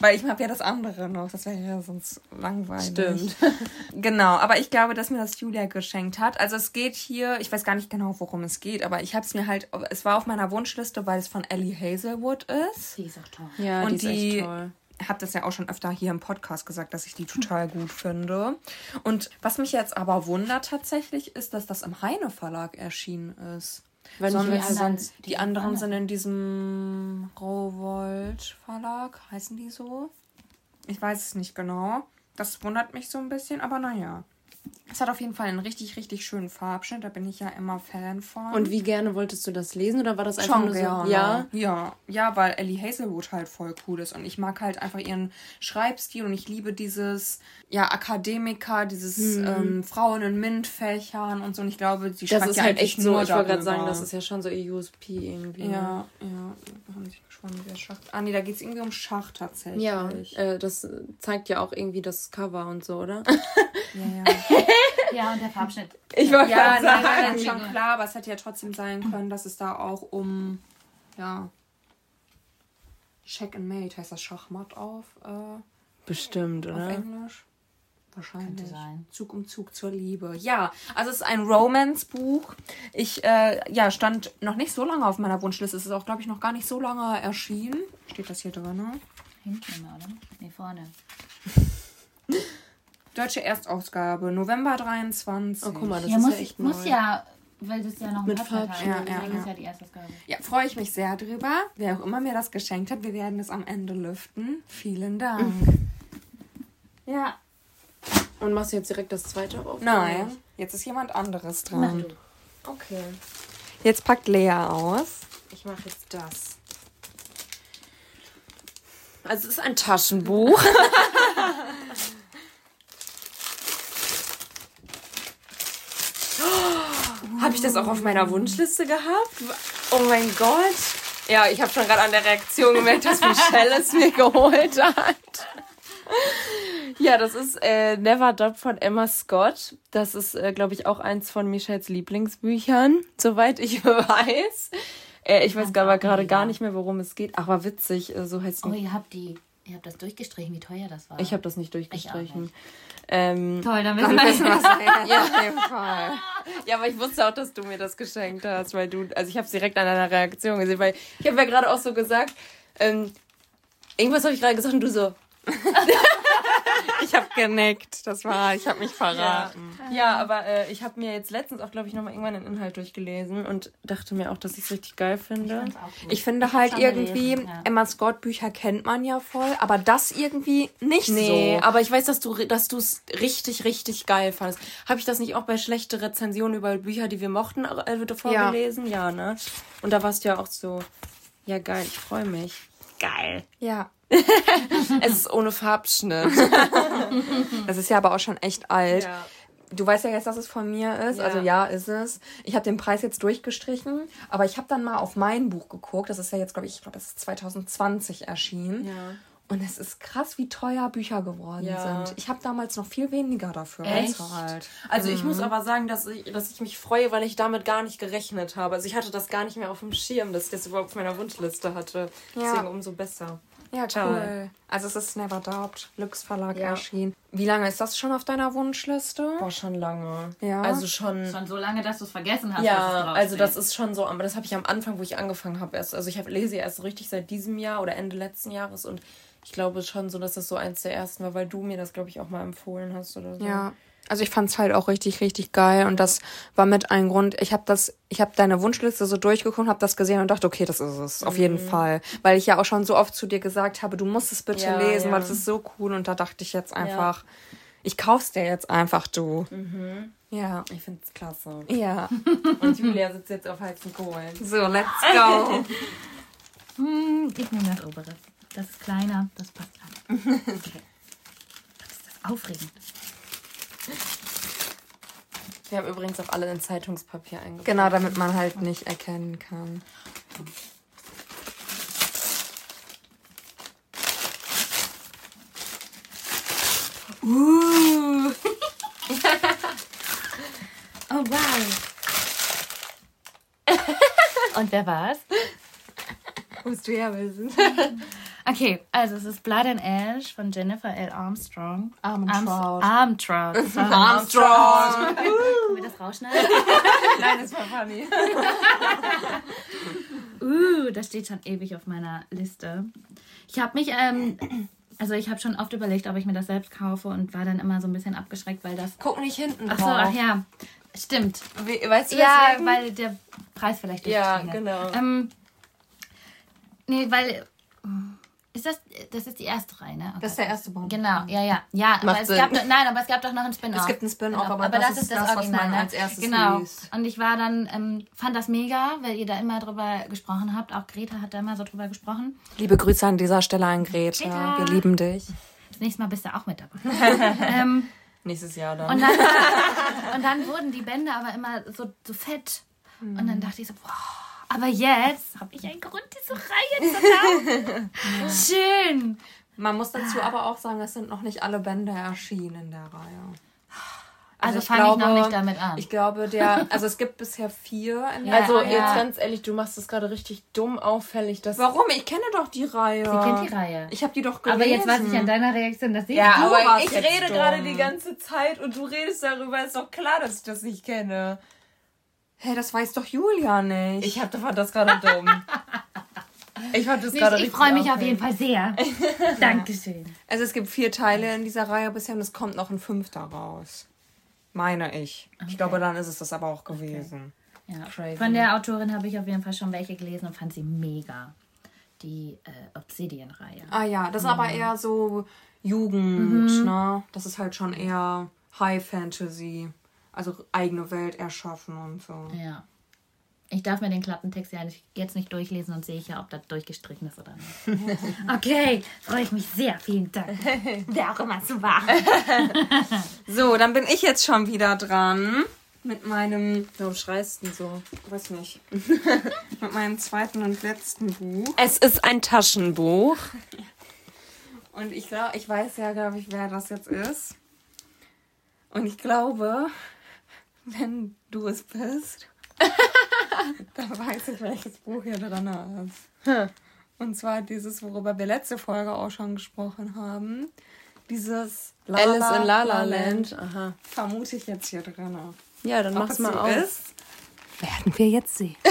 Weil ich habe ja das andere noch, das wäre ja sonst langweilig. Stimmt. Genau, aber ich glaube, dass mir das Julia geschenkt hat. Also es geht hier, ich weiß gar nicht genau, worum es geht, aber ich habe es mir halt, es war auf meiner Wunschliste, weil es von Ellie Hazelwood ist. Die ist auch toll. Ja, Und die ist echt toll. habe das ja auch schon öfter hier im Podcast gesagt, dass ich die total gut finde. Und was mich jetzt aber wundert tatsächlich, ist, dass das im Heine Verlag erschienen ist. Weil nicht die anderen- sonst. Die anderen sind in diesem Rowold Verlag, heißen die so? Ich weiß es nicht genau. Das wundert mich so ein bisschen, aber naja. Es hat auf jeden Fall einen richtig, richtig schönen Farbschnitt. Da bin ich ja immer Fan von. Und wie gerne wolltest du das lesen oder war das einfach Schon nur so? gerne. Ja. ja, ja, weil Ellie Hazelwood halt voll cool ist und ich mag halt einfach ihren Schreibstil und ich liebe dieses ja Akademiker, dieses ähm, Frauen in MINT-Fächern und so. Und ich glaube, sie Hm. Das schreibt ist ja halt echt so, nur ich wollte gerade sagen, das ist ja schon so ihr USP irgendwie. ne? ja, ja, wir haben sich gespannt, wer Schach. Ah nee, da geht es irgendwie um Schach tatsächlich. Ja, äh, das zeigt ja auch irgendwie das Cover und so, oder? ja, ja. Ja, und der Farbschnitt. Ich wollte ja gerade nein, sagen. nein, schon klar, aber es hätte ja trotzdem sein können, dass es da auch um ja Check and Mate heißt das Schachmatt auf. Äh, Bestimmt, Auf oder? Englisch? Wahrscheinlich. Könnte sein. Zug um Zug zur Liebe. Ja, also es ist ein Romance-Buch. Ich, äh, ja, stand noch nicht so lange auf meiner Wunschliste. Es ist auch, glaube ich, noch gar nicht so lange erschienen. Steht das hier drin? Ne? Hinten oder? Nee, vorne. Deutsche Erstausgabe, November 23. Oh, guck mal, das ja, ist muss, ja echt muss neu. ja, weil das ja noch Mit Podcast hat. Ja, ja, ja. ja die erste Ausgabe. Ja, freue ich mich sehr drüber. Wer auch immer mir das geschenkt hat, wir werden es am Ende lüften. Vielen Dank. ja. Und machst du jetzt direkt das zweite auf? Nein, jetzt ist jemand anderes dran. Okay. Jetzt packt Lea aus. Ich mache jetzt das. Also es ist ein Taschenbuch. Habe ich das auch auf meiner Wunschliste gehabt? Oh mein Gott. Ja, ich habe schon gerade an der Reaktion gemerkt, dass Michelle es mir geholt hat. Ja, das ist äh, Never Dop von Emma Scott. Das ist, äh, glaube ich, auch eins von Michelles Lieblingsbüchern, soweit ich weiß. Äh, ich weiß aber gerade gar nicht mehr, worum es geht. Aber witzig, äh, so heißt Oh, ihr habt die, ihr habt das durchgestrichen, wie teuer das war. Ich habe das nicht durchgestrichen. nicht. Ähm, Toll, dann wissen wir. Ja, auf jeden Fall. ja, aber ich wusste auch, dass du mir das geschenkt hast, weil du, also ich habe es direkt an deiner Reaktion gesehen, weil ich habe ja gerade auch so gesagt, ähm, irgendwas habe ich gerade gesagt und du so, Ich habe genickt. Das war, ich habe mich verraten. Ja, aber äh, ich habe mir jetzt letztens auch, glaube ich, nochmal irgendwann den Inhalt durchgelesen und dachte mir auch, dass ich es richtig geil finde. Ich finde halt irgendwie, gelesen, ja. Emma Scott Bücher kennt man ja voll, aber das irgendwie nicht Nee, so. aber ich weiß, dass du dass du es richtig, richtig geil fandest. Habe ich das nicht auch bei schlechte Rezensionen über Bücher, die wir mochten, äh, wird vorgelesen? Ja. ne? Und da warst du ja auch so, ja geil, ich freue mich. Geil. Ja. Es ist ohne Farbschnitt. Das ist ja aber auch schon echt alt. Ja. Du weißt ja jetzt, dass es von mir ist. Ja. Also ja, ist es. Ich habe den Preis jetzt durchgestrichen, aber ich habe dann mal auf mein Buch geguckt. Das ist ja jetzt, glaube ich, ich glaube, das ist 2020 erschienen. Ja. Und es ist krass, wie teuer Bücher geworden Ja. sind. Ich habe damals noch viel weniger dafür Echt? bezahlt. Also ich muss aber sagen, dass ich, dass ich mich freue, weil ich damit gar nicht gerechnet habe. Also ich hatte das gar nicht mehr auf dem Schirm, dass ich das überhaupt auf meiner Wunschliste hatte. Ja. Deswegen umso besser. Ja, Toll. cool. Also es ist Never Doubt, Lux Verlag Ja. erschienen. Wie lange ist das schon auf deiner Wunschliste? Boah, schon lange. Ja. Also schon. Schon so lange, dass du es vergessen hast. dass es Ja, also das ist schon so, aber das habe ich am Anfang, wo ich angefangen habe, erst. Also ich hab, lese ja erst richtig seit diesem Jahr oder Ende letzten Jahres und ich glaube schon so, dass das so eins der ersten war, weil du mir das, glaube ich, auch mal empfohlen hast oder so. Ja. Also ich fand's halt auch richtig, richtig geil. Und das war mit ein Grund. Ich habe das, ich habe deine Wunschliste so durchgeguckt, habe das gesehen und dachte, okay, das ist es. Auf jeden Fall. Weil ich ja auch schon so oft zu dir gesagt habe, du musst es bitte Ja, lesen, ja. weil es ist so cool. Und da dachte ich jetzt einfach, ich kauf's dir jetzt einfach, du. Ja. Ich finde es klasse. Ja. Und Julia sitzt jetzt auf heißen Kohlen. So, let's go. Hm, ich nehme das obere. Das ist kleiner, das passt rein. Okay. Das ist das aufregend. Wir haben übrigens auch alle in Zeitungspapier eingepackt. genau, damit man halt nicht erkennen kann. Oh wow. Und wer war's? Musst du ja wissen. Okay, also es ist Blood and Ash von Jennifer L. Armstrong. Armstrong. Sorry. Armstrong. Können wir das rausschneiden? Nein, das war funny. Uh, das steht schon ewig auf meiner Liste. Ich habe mich, ähm, also ich habe schon oft überlegt, ob ich mir das selbst kaufe und war dann immer so ein bisschen abgeschreckt, weil das. Guck nicht hinten Ach drauf. so, ach ja, stimmt. We weißt du Ja, deswegen? weil der Preis vielleicht Ja, genau. Ähm, nee, weil. Ist das, das ist die erste Reihe, ne? Okay. Das ist der erste Band. Genau, ja, ja. Ja, aber es Sinn. gab, noch- nein, aber es gab doch noch einen Spin-off. Es gibt einen Spin-off, Genau. aber das ist das, was Original, man ne? als erstes genau. liest. Und ich war dann, ähm, fand das mega, weil ihr da immer drüber gesprochen habt. Auch Greta hat da immer so drüber gesprochen. Liebe Grüße an dieser Stelle an Greta. Greta. Wir lieben dich. Das nächste Mal bist du auch mit dabei. ähm, Nächstes Jahr dann. und, dann, und dann wurden die Bände aber immer so, so fett. Und dann dachte ich so, boah, aber jetzt habe ich einen Grund, diese Reihe zu kaufen. Schön. Man muss dazu aber auch sagen, es sind noch nicht alle Bände erschienen in der Reihe. Also, ich fange ich noch nicht damit an. Ich glaube, der, also es gibt bisher vier in der also Reihe. jetzt ganz ehrlich, du machst das gerade richtig dumm auffällig. Dass Warum? Ich kenne doch die Reihe. Sie kennt die Reihe. Ich habe die doch gelesen. aber jetzt weiß ich an deiner Reaktion, dass sie ja, Du aber warst ich rede gerade die ganze Zeit und du redest darüber. Ist doch klar, dass ich das nicht kenne. Hey, das weiß doch Julia nicht. Ich hab, fand das gerade dumm. Ich fand das nicht, gerade ich freue mich auf jeden Fall sehr. Dankeschön. also es gibt vier Teile in dieser Reihe bisher und es kommt noch ein fünfter raus. Meine ich. Ich glaube, dann ist es das aber auch gewesen. Ja. Crazy. Von der Autorin habe ich auf jeden Fall schon welche gelesen und fand sie mega. Die äh, Obsidian-Reihe. Ah ja, das ist aber eher so Jugend, ne? Das ist halt schon eher High Fantasy. Also eigene Welt erschaffen und so. Ja. Ich darf mir den Klappentext ja nicht, jetzt nicht durchlesen und sehe ich ja, ob das durchgestrichen ist oder nicht. okay, freue ich mich sehr. Vielen Dank. Wer auch immer so war. So, dann bin ich jetzt schon wieder dran. Mit meinem. Warum schreist du so? Weiß nicht. mit meinem zweiten und letzten Buch. Es ist ein Taschenbuch. Und ich glaube, ich weiß ja, glaube ich, wer das jetzt ist. Und ich glaube, wenn du es bist, dann weiß ich, welches Buch hier drin ist. Und zwar dieses, worüber wir letzte Folge auch schon gesprochen haben. Dieses La Alice in La La Land. Aha. Vermute ich jetzt hier drin. Ja, dann Ob mach's es mal so auf. ist? Werden wir jetzt sehen.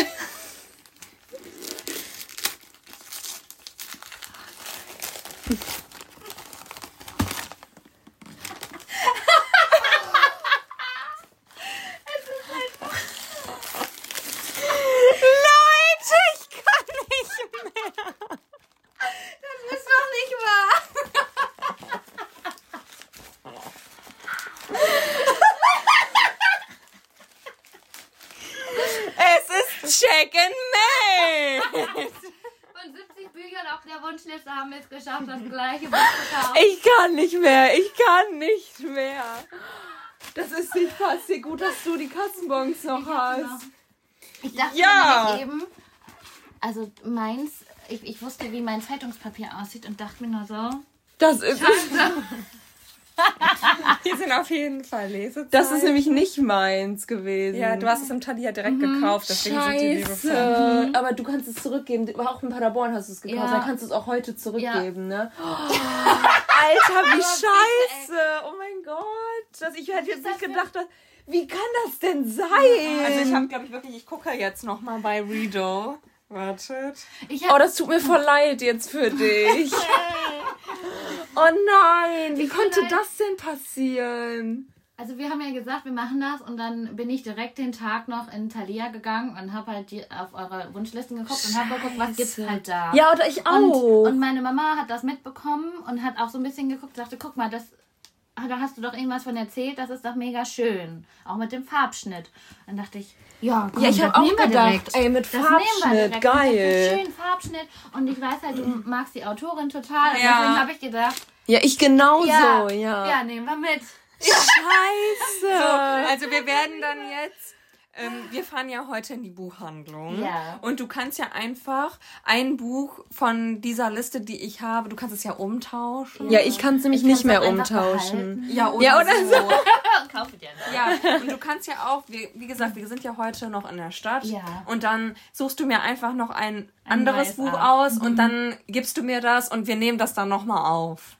Leute, ich kann nicht mehr. Das ist doch nicht wahr. Es ist Chicken May. Von 70 Büchern auf der Wunschliste haben wir es geschafft, das gleiche Buch zu kaufen. Ich kann nicht mehr. Ich kann nicht mehr. Das ist nicht passiert. Gut, dass du die Kassenbons noch hast. Ich dachte Ja. nämlich eben, also meins, ich, ich wusste, wie mein Zeitungspapier aussieht und dachte mir nur so, Das ist, Hier sind auf jeden Fall Lesezeichen. das ist nämlich nicht meins gewesen. Ja, du hast es im Thalia direkt gekauft, deswegen sind die. Scheiße. Aber du kannst es zurückgeben. Auch in Paderborn hast du es gekauft. Ja. Dann kannst du es auch heute zurückgeben, ne? Alter, wie Scheiße. Oh mein Gott. Das, ich hätte jetzt nicht gedacht, dass, wie kann das denn sein? Also ich habe, glaube ich, wirklich, ich gucke jetzt noch mal bei Redo. Wartet. ich Oh, das tut mir voll leid jetzt für dich. oh nein, wie konnte leid. das denn passieren? Also wir haben ja gesagt, wir machen das und dann bin ich direkt den Tag noch in Thalia gegangen und habe halt die, auf eure Wunschlisten geguckt und habe geguckt, was gibt's halt da. Ja, oder ich und, auch. und meine Mama hat das mitbekommen und hat auch so ein bisschen geguckt, sagte, guck mal, das ah, da hast du doch irgendwas von erzählt, das ist doch mega schön. Auch mit dem Farbschnitt. Dann dachte ich, ja, komm, Ja, ich das hab auch nehmen wir gedacht, direkt. ey, mit Das Farbschnitt, geil. Schön Farbschnitt. Und ich weiß halt, du magst die Autorin total. Und Ja. deswegen habe ich gedacht, ja, ich genauso, ja, ja. ja, nehmen wir mit. Scheiße. Also wir werden dann jetzt. Ähm, wir fahren ja heute in die Buchhandlung. Ja. Und du kannst ja einfach ein Buch von dieser Liste, die ich habe, du kannst es ja umtauschen. Ja, ich kann es nämlich Ich nicht mehr umtauschen. Ja, oder, Ja, oder so. Kaufe dir. Ja, und du kannst ja auch, wie, wie gesagt, wir sind ja heute noch in der Stadt. Ja. Und dann suchst du mir einfach noch ein, Ein anderes Buch aus. aus und dann gibst du mir das und wir nehmen das dann nochmal auf.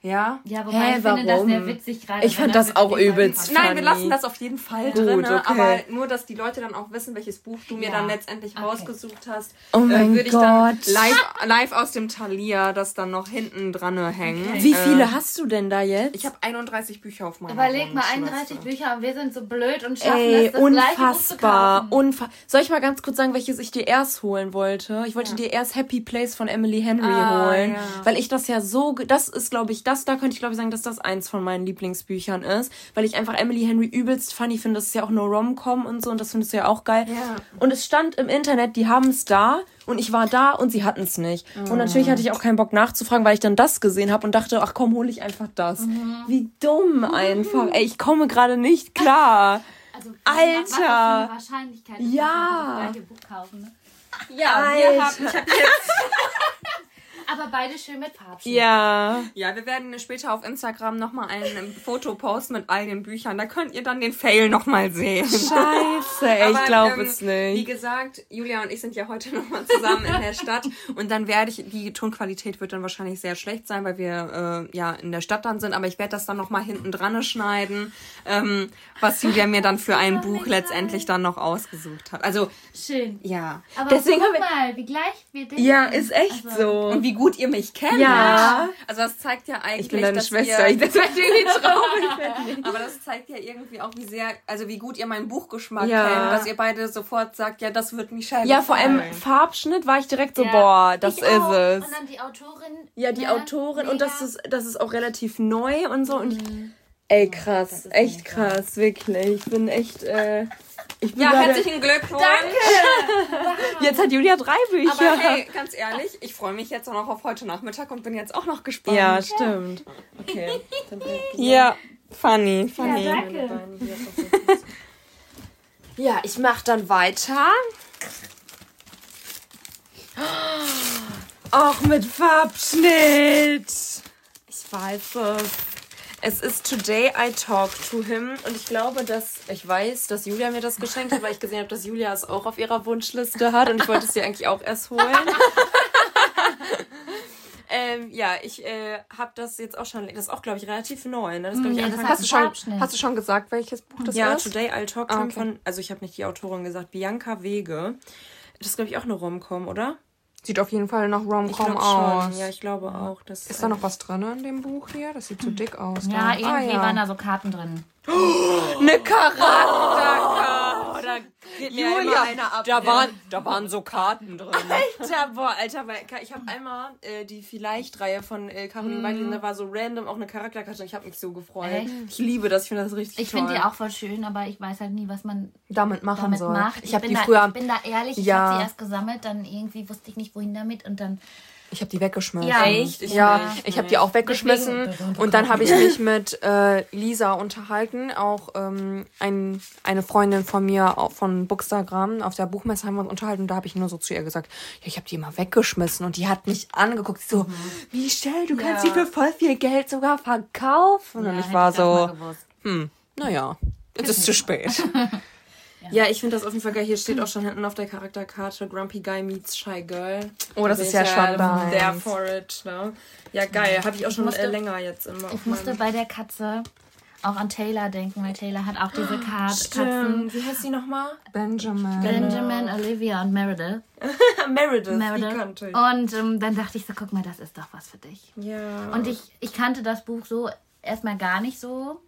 Ja? Ja, wobei Hä, ich finde das warum? sehr witzig gerade. Ich fand das auch übelst Nein, wir lassen das auf jeden Fall Gut, drin, okay. aber nur, dass die Leute dann auch wissen, welches Buch du mir Ja. dann letztendlich Okay. rausgesucht hast. Oh mein äh, würde ich dann Gott. live, live aus dem Thalia das dann noch hinten dran hängen. Wie Äh, viele hast du denn da jetzt? Ich habe 31 Bücher auf meiner Überleg mal, Wunschliste. 31 Bücher und wir sind so blöd und schaffen Ey, es, das gleiche Buch zu unfassbar. Unfa Soll ich mal ganz kurz sagen, welches ich dir erst holen wollte? Ich wollte dir erst Happy Place von Emily Henry Ah, holen, ja. weil ich das ja so, das ist glaube ich, das da könnte ich glaube ich sagen, dass das eins von meinen Lieblingsbüchern ist, weil ich einfach Emily Henry übelst funny finde. Das ist ja auch nur Rom-Com und so und das findest du ja auch geil. Ja. Und es stand im Internet, die haben es da und ich war da und sie hatten es nicht. Und Oh. natürlich hatte ich auch keinen Bock nachzufragen, weil ich dann das gesehen habe und dachte, ach komm, hole ich einfach das. Wie dumm einfach. Ey, ich komme gerade nicht klar. Also, Alter. Wahrscheinlichkeit Ja. kaufen. Ne? Ja, wir haben, ich hab jetzt Aber beide schön mit Farbschnitt. Ja. Ja, wir werden später auf Instagram nochmal ein Foto posten mit all den Büchern. Da könnt ihr dann den Fail nochmal sehen. Scheiße, ey, ich Aber, glaube ähm, es Wie nicht. gesagt, Julia und ich sind ja heute nochmal zusammen in der Stadt und dann werde ich, die Tonqualität wird dann wahrscheinlich sehr schlecht sein, weil wir äh, ja in der Stadt dann sind, aber ich werde das dann nochmal hinten dran schneiden, ähm, was Julia mir dann für ein Buch letztendlich dann noch ausgesucht hat. Also, Schön. ja. Aber Deswegen guck mal, wie gleich wir denken. Ja, ist echt Also, so. Und wie gut ihr mich kennt. Ja. Also das zeigt ja eigentlich, Ich bin deine dass Schwester. Ihr, Ich, das war natürlich traurig. aber das zeigt ja irgendwie auch, wie sehr, also wie gut ihr meinen Buchgeschmack Ja. kennt, dass ihr beide sofort sagt, ja, das wird Michelle Ja, vor allem. Farbschnitt war ich direkt so, Ja. boah, das Ich ist auch. es. Und dann die Autorin. Ja, die ne? Autorin und Mega. das ist, das ist auch relativ neu und so. Und ich, ey, krass, echt mega. krass, wirklich. Ich bin echt, äh, ich bin Ja, gerade- herzlichen Glückwunsch. Jetzt hat Julia drei Bücher. Aber hey, ganz ehrlich, ich freue mich jetzt auch noch auf heute Nachmittag und bin jetzt auch noch gespannt. Ja, stimmt. Okay. Ja, funny, funny. Ja, danke. Ja, ich mach dann weiter. Auch mit Farbschnitt. Ich weiß es. Es ist Today I Talk to Him und ich glaube, dass ich weiß, dass Julia mir das geschenkt hat, weil ich gesehen habe, dass Julia es auch auf ihrer Wunschliste hat und ich wollte es dir eigentlich auch erst holen. ähm, ja, ich äh, habe das jetzt auch schon, das ist auch, glaube ich, relativ neu. Ne? Das, glaub ich, Ja, das Anfang hat Hast du, schon, hast du schon gesagt, welches Buch das ja, ist? Today I'll Talk to Ah, Him okay. von, also ich habe nicht die Autorin gesagt, Bianca Wege. Das ist, glaube ich, auch eine Rom-Com, oder? Sieht auf jeden Fall nach Rom-Com aus. schon. Ja, ich glaube auch. Das, Ist da noch was drin in dem Buch hier? Das sieht so dick aus. Ja, da. irgendwie ah, ja. waren da so Karten drin. Eine Charakterkarte. Da geht mir Julia, immer einer ab. da waren, da waren so Karten drin. Alter, boah, Alter, weil ich habe einmal äh, die Vielleicht-Reihe von äh, Caroline Weidling, da war so random auch eine Charakterkarte und ich habe mich so gefreut. Echt? Ich liebe das, ich finde das richtig Ich toll. finde die auch voll schön, aber ich weiß halt nie, was man Damit machen damit soll. macht. Ich habe bin die da, früher, Ich bin da ehrlich, ich Ja. habe sie erst gesammelt, dann irgendwie wusste ich nicht, wohin damit und dann. Ich habe die weggeschmissen. Ja. Echt? Ich Ja, ich habe die auch weggeschmissen. Deswegen- und dann habe ich mich mit äh, Lisa unterhalten, auch ähm, ein, eine Freundin von mir von Bookstagram. Auf der Buchmesse haben wir uns unterhalten. Und da habe ich nur so zu ihr gesagt, ja, ich habe die immer weggeschmissen. Und die hat mich angeguckt, so, Michelle, du kannst Ja. die für voll viel Geld sogar verkaufen. Und Ja, ich hätte war mal so, hm, naja, jetzt ist zu spät. Ja, ich finde das auf jeden Fall geil. Hier steht auch schon hinten auf der Charakterkarte Grumpy Guy meets Shy Girl. Oh, das Da ist ja ich schon deins. There for it, ne? Ja, geil. Habe ich auch schon musste- äh, länger jetzt immer. Ich musste bei der Katze auch an Taylor denken, weil Taylor hat auch diese Kat Katzen. Stimmt. Wie heißt sie nochmal? Benjamin. Benjamin, Olivia und Meredith. Meredith. Die Meredith. kannte ich. Und ähm, dann dachte ich so, guck mal, das ist doch was für dich. Ja. Und ich, ich kannte das Buch so erstmal gar nicht so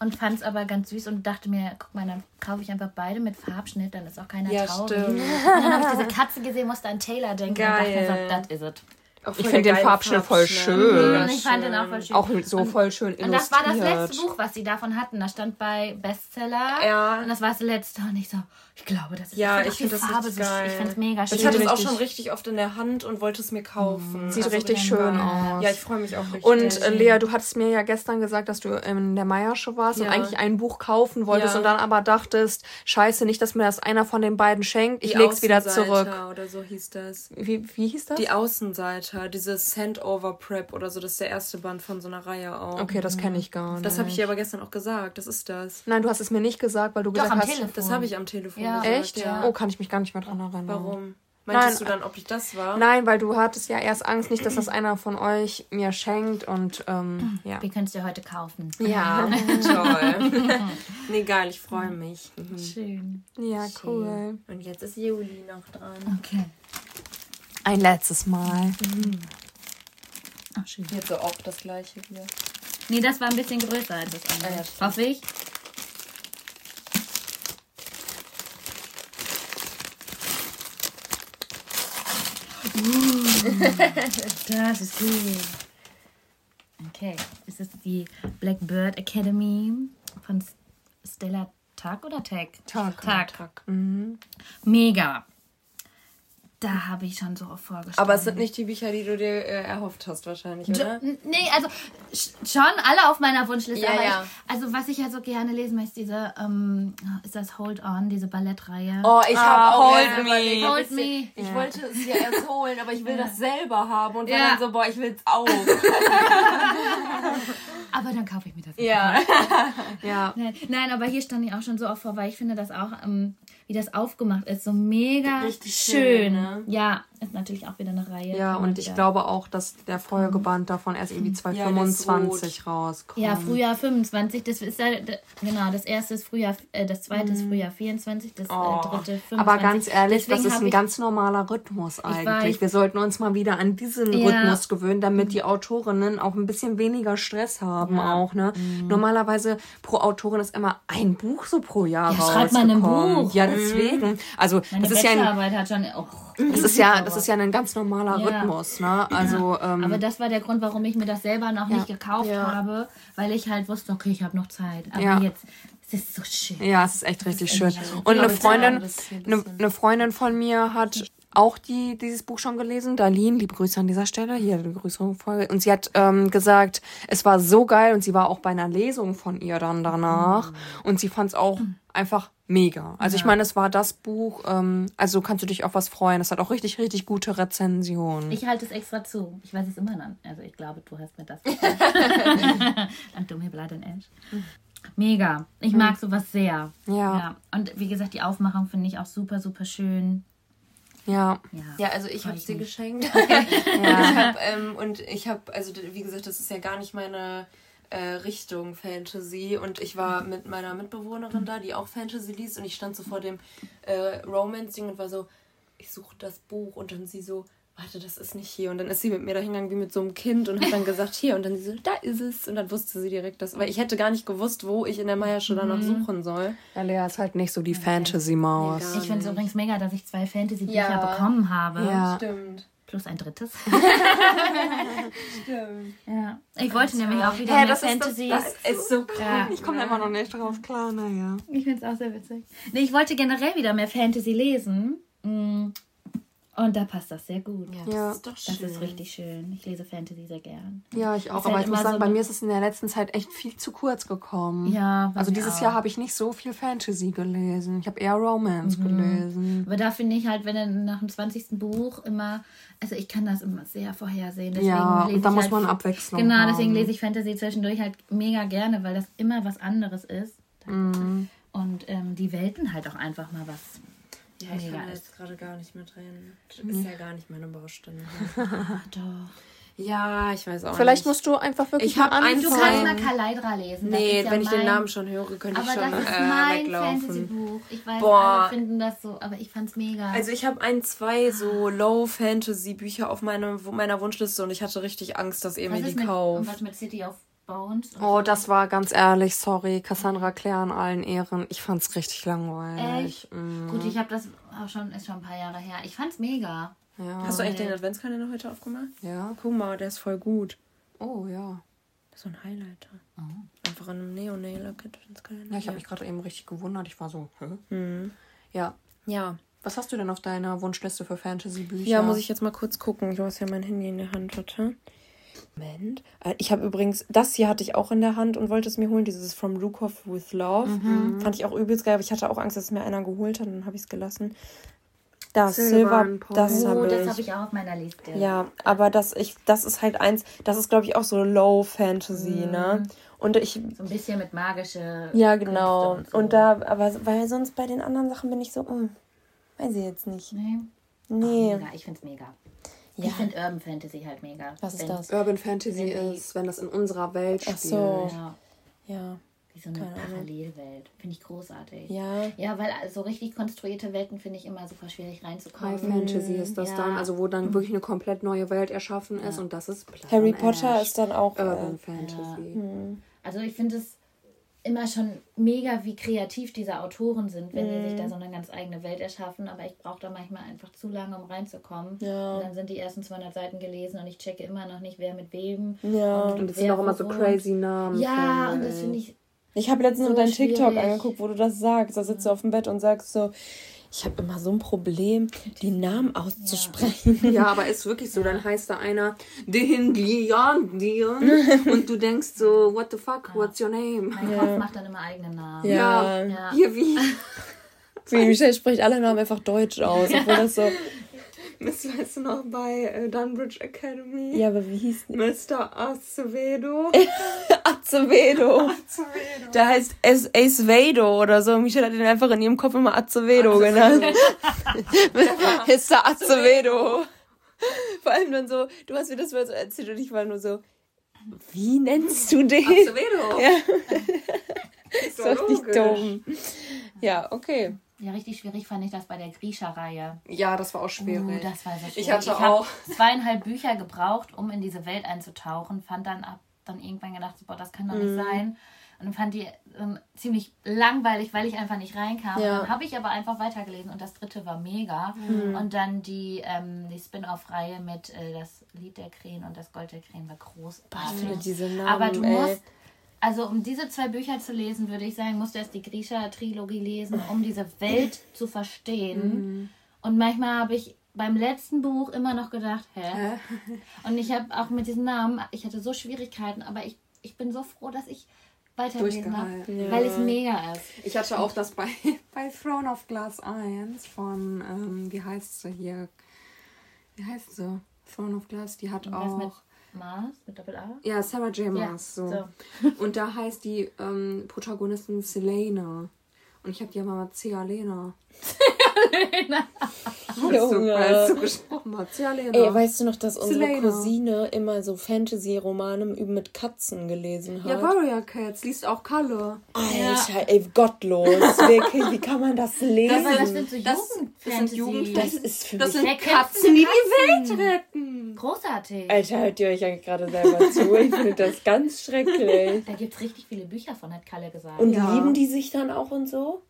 und fand es aber ganz süß und dachte mir, guck mal, dann kaufe ich einfach beide mit Farbschnitt, dann ist auch keiner Ja, traurig. stimmt. Und dann habe ich diese Katze gesehen, musste an Taylor denken und dachte mir so, Geil. das is it. Auch voll Ich finde den Farbschnitt voll schön. Und ich fand den auch voll schön. Auch so voll schön und das war das illustriert. letzte Buch, was sie davon hatten. Da stand bei Bestseller. Ja. Und das war das letzte. Und ich so, ich glaube, das ist Ja, und ich die finde das Farbe so, geil. Ich finde es mega schön. Ich hatte es auch schon richtig oft in der Hand und wollte es mir kaufen. Sieht Also, richtig schön aus. Ja, ich freue mich auch richtig. Und äh, Lea, du hattest mir ja gestern gesagt, dass du in der Meiershow warst und Ja. eigentlich ein Buch kaufen wolltest Ja. und dann aber dachtest, scheiße, nicht, dass mir das einer von den beiden schenkt. Ich Die leg's wieder zurück. Oder so hieß das. Wie, wie hieß das? Die Außenseiter, dieses Handover Prep oder so, das ist der erste Band von so einer Reihe auch. okay, das kenne ich gar nicht. Das habe ich dir aber gestern auch gesagt, das ist das. Nein, du hast es mir nicht gesagt, weil du gesagt am hast. Telefon. Das habe ich am Telefon Ja. Gesagt. Echt? Ja. Oh, kann ich mich gar nicht mehr dran erinnern. Warum? Meintest Nein. du dann, ob ich das war? Nein, weil du hattest ja erst Angst, nicht, dass das einer von euch mir schenkt und ähm, ja. Wir können es dir heute kaufen. Ja, toll. nee, geil, ich freue mich. Mhm. Schön. Ja, cool. Und jetzt ist Juli noch dran. Okay. Ein letztes Mal. Ach, schön. Jetzt so auch das gleiche wieder. Nee, das war ein bisschen größer als das andere. Ah, ja. Hoffe ich. Das ist gut. Okay, es ist die Blackbird Academy von Stella Tag oder Tag? Tag. Tag. Tag. Mega. Da habe ich schon so oft vorgestellt. Aber es sind nicht die Bücher, die du dir äh, erhofft hast, wahrscheinlich, oder? N- Nee, also sch- schon alle auf meiner Wunschliste. Ja, aber ja. Ich, also was ich halt so gerne lesen möchte, ist diese, ähm, ist das Hold On, diese Ballettreihe. Oh, ich habe Ah, auch Hold Me. überlegt, Hold Me. Ich wollte es ja erst holen, aber ich will das selber haben und war Ja. dann so, boah, ich will es auch. Aber dann kaufe ich mir das. ja. ja. Nein, nein, aber hier stand ich auch schon so oft vor, weil ich finde das auch, ähm, wie das aufgemacht ist, so mega Richtig schön. schön, ne? Ja, ist natürlich auch wieder eine Reihe. Ja, man und ich glaube auch, dass der Folgeband davon erst irgendwie 2025 rauskommt. Ja, Frühjahr 25, das ist ja, genau, das erste ist Frühjahr, äh, das zweite ist Frühjahr 24, das Mhm. Oh, äh, dritte 25. Aber ganz ehrlich, Deswegen das ist ein ich- ganz normaler Rhythmus eigentlich. weiß. Wir sollten uns mal wieder an diesen Ja. Rhythmus gewöhnen, damit die Autorinnen auch ein bisschen weniger Stress haben Ja. auch. Ne? Normalerweise pro Autorin ist immer ein Buch so pro Jahr Ja, schreib mal ein. Buch. Ja, deswegen. Also Meine das ist ja ein, hat schon. Oh, das ist ja, das ist ja ein ganz normaler Ja. Rhythmus. Ne? Also ähm, Aber das war der Grund, warum ich mir das selber noch nicht Ja. gekauft Ja. habe, weil ich halt wusste, okay, ich habe noch Zeit. Aber Ja. jetzt, es ist so schön. Ja, es ist echt richtig schön. echt schön. Und eine Freundin, ist eine, eine Freundin von mir hat auch die, dieses Buch schon gelesen, Darlene, liebe Grüße an dieser Stelle, hier die Grüße. Und sie hat ähm, gesagt, es war so geil und sie war auch bei einer Lesung von ihr dann danach und sie fand es auch einfach mega. Also ich meine, es war das Buch, ähm, also kannst du dich auf was freuen. Es hat auch richtig, richtig gute Rezensionen. Ich halte es extra zu. Ich weiß es immer noch. Also ich glaube, du hast mir das. An dumme Blood and Ash. Mega. Ich mag sowas sehr. Ja. Und wie gesagt, die Aufmachung finde ich auch super, super schön. Ja. Ja. Ja, also ich habe dir mich. geschenkt. ich hab, ähm, und ich habe, also wie gesagt, das ist ja gar nicht meine äh, Richtung Fantasy. Und ich war mit meiner Mitbewohnerin da, die auch Fantasy liest. Und ich stand so vor dem äh, Romance-Ding und war so, ich suche das Buch. Und dann sie so, warte, das ist nicht hier. Und dann ist sie mit mir da hingegangen wie mit so einem Kind und hat dann gesagt, hier. Und dann sie so, da ist es. Und dann wusste sie direkt das. Weil ich hätte gar nicht gewusst, wo ich in der Meierschule danach suchen soll. ja, Lea ist halt nicht so die Fantasy-Maus. Gar Ich finde es übrigens mega, dass ich zwei Fantasy-Bücher Ja. bekommen habe. Ja. Stimmt. Plus ein drittes. Stimmt. Ja. Ich wollte nämlich auch wieder Hä, mehr das ist das- Fantasy. das Ist so krass. ja. Ich komme da immer noch nicht drauf klar, naja. Ich finde es auch sehr witzig. Nee, ich wollte generell wieder mehr Fantasy lesen. Und da passt das sehr gut. Ja, das Ja. ist doch schön. Das ist richtig schön. Ich lese Fantasy sehr gern. Ja, ich auch. Ist Aber halt ich muss sagen, so bei mir ist es in der letzten Zeit echt viel zu kurz gekommen. Ja, Also dieses auch. Jahr habe ich nicht so viel Fantasy gelesen. Ich habe eher Romance Mhm. gelesen. Aber da finde ich halt, wenn dann nach dem 20. Buch immer, also ich kann das immer sehr vorhersehen. Deswegen Ja, lese und da muss halt, man Abwechslung Genau, haben. deswegen lese ich Fantasy zwischendurch halt mega gerne, weil das immer was anderes ist. Mhm. Und ähm, die Welten halt auch einfach mal was. Ja, ich kann da ist. jetzt gerade gar nicht mit rein. Das ist ja gar nicht meine Baustelle. Doch. ja, ich weiß auch Vielleicht nicht. musst du einfach wirklich Ich hab mal ein, Du anfangen. kannst mal Kaleidra lesen. Das Nee, ja wenn ich den mein- Namen schon höre, könnte ich Aber schon das ist äh, mein weglaufen. Fantasy-Buch. Ich weiß, Boah. alle finden das so, aber ich fand's mega. Also ich habe ein, zwei so Low-Fantasy-Bücher auf meinem, meiner Wunschliste und ich hatte richtig Angst, dass ihr was mir die mit, und kauft. was mit City of Bones? Oh, das war ganz ehrlich, sorry. Cassandra Clare in allen Ehren. Ich fand's richtig langweilig. Echt? Mm, Gut, ich habe das auch schon, ist schon ein paar Jahre her. Ich fand's mega. ja. Hast du echt den Adventskalender heute aufgemacht? Ja. Guck mal, der ist voll gut. Oh, ja. Das ist so ein Highlighter. Einfach in einem Neo-Nail-Adventskalender. Ja, ich habe mich gerade eben richtig gewundert. Ich war so, hä? Mhm. Ja. Ja. Was hast du denn auf deiner Wunschliste für Fantasy-Bücher? Ja, muss ich jetzt mal kurz gucken. Du hast ja mein Handy in der Hand, warte. Moment. Äh, Ich habe übrigens, das hier hatte ich auch in der Hand und wollte es mir holen, dieses From Lukov with Love. Fand ich auch übelst geil, aber ich hatte auch Angst, dass es mir einer geholt hat und dann habe ich es gelassen. Das Silver Pearl. das Oh, habe ich. habe ich auch auf meiner Liste. Ja, aber das, ich, das ist halt eins, das ist glaube ich auch so Low Fantasy, ne? Und ich, So ein bisschen mit magische. ja genau. Künste so. Und da, aber weil sonst bei den anderen Sachen bin ich so, hm, weiß ich jetzt nicht. Nee. Nee. Mega, ich find's mega. Ja. Ich finde Urban Fantasy halt mega. Was ist Wenn- das? Urban Fantasy Wenn ist, wenn das in unserer Welt Ach spielt. so. Ja, Ja. wie so eine Keine. Parallelwelt. Finde ich großartig. Ja. Ja, weil so richtig konstruierte Welten finde ich immer super schwierig reinzukommen. High Fantasy ist das Ja. dann, also wo dann wirklich eine komplett neue Welt erschaffen ist und das ist Plan Harry Ash. Potter ist dann auch. Urban Äh, Fantasy. Also ich finde es immer schon mega, wie kreativ diese Autoren sind, wenn sie sich Mhm. da so eine ganz eigene Welt erschaffen. Aber ich brauche da manchmal einfach zu lange, um reinzukommen. Ja. Und dann sind die ersten 200 Seiten gelesen und ich checke immer noch nicht, wer mit wem. Ja. Und das sind auch immer so crazy Namen. Ja, und das finde ich Ich habe letztens So noch dein TikTok angeguckt, wo du das sagst. Da sitzt du auf dem Bett und sagst so, ich habe immer so ein Problem, die Namen auszusprechen. Ja, aber ist wirklich so. Dann heißt da einer Din Dion Dion und du denkst so, what the fuck, what's your name? Mein Kopf macht dann immer eigene Namen. Ja. Ja. Hier wie. Wie Michelle spricht alle Namen einfach deutsch aus, obwohl das so. Mist, weißt du noch bei äh, Dunbridge Academy? Ja, aber wie hieß denn? Mr. Acevedo. Acevedo. Der heißt Acevedo oder so. Michelle hat ihn einfach in ihrem Kopf immer Acevedo genannt. Mr. Acevedo. Vor allem dann so, du hast mir das mal so erzählt und ich war nur so, wie nennst du den? Acevedo. Ja, ist doch nicht dumm. Ja, okay. Ja, richtig schwierig fand ich das bei der Grisha-Reihe. Ja, das war auch schwierig. Uh, das war sehr schwierig. Ich hatte hab auch- zweieinhalb Bücher gebraucht, um in diese Welt einzutauchen. Fand dann ab, dann irgendwann gedacht, so, boah, das kann doch nicht Mhm. sein. Und fand die ähm, ziemlich langweilig, weil ich einfach nicht reinkam. Ja. Dann habe ich aber einfach weitergelesen und das dritte war mega. Mhm. Und dann die, ähm, die Spin-off-Reihe mit äh, das Lied der Krähen und das Gold der Krähen war großartig. Ich finde diese Namen, Aber du ey. musst, also um diese zwei Bücher zu lesen, würde ich sagen, musst du erst die Grisha-Trilogie lesen, um diese Welt zu verstehen. Und manchmal habe ich beim letzten Buch immer noch gedacht, hä? Und ich habe auch mit diesen Namen, ich hatte so Schwierigkeiten, aber ich, ich bin so froh, dass ich weitergelesen habe, Durchgehalten. weil es mega ist. Ich hatte auch das bei, bei Throne of Glass 1 von, ähm, wie heißt sie hier? Wie heißt sie? Throne of Glass, die hat auch. Mars, mit Doppel-A? Ja, Sarah J. Ja, Maas. so. so. Und da heißt die ähm, Protagonistin Selena. Und ich habe die ja mal Cialena. Junge. so gesprochen hat. Cialena. Ey, weißt du noch, dass unsere Selena. Cousine immer so Fantasy-Romane mit Katzen gelesen hat? ja, Warrior Cats liest auch Kalle. Alter, ey, gottlos. Wirklich, wie kann man das lesen? Das sind so Jugend-Fantasy. Jugend- Das ist für Das mich... sind Katzen, die die Welt retten. Großartig. Alter, hört ihr euch eigentlich gerade selber zu? Ich finde das ganz schrecklich. Da gibt es richtig viele Bücher von, hat Kalle gesagt. Und Ja. lieben die sich dann auch und so?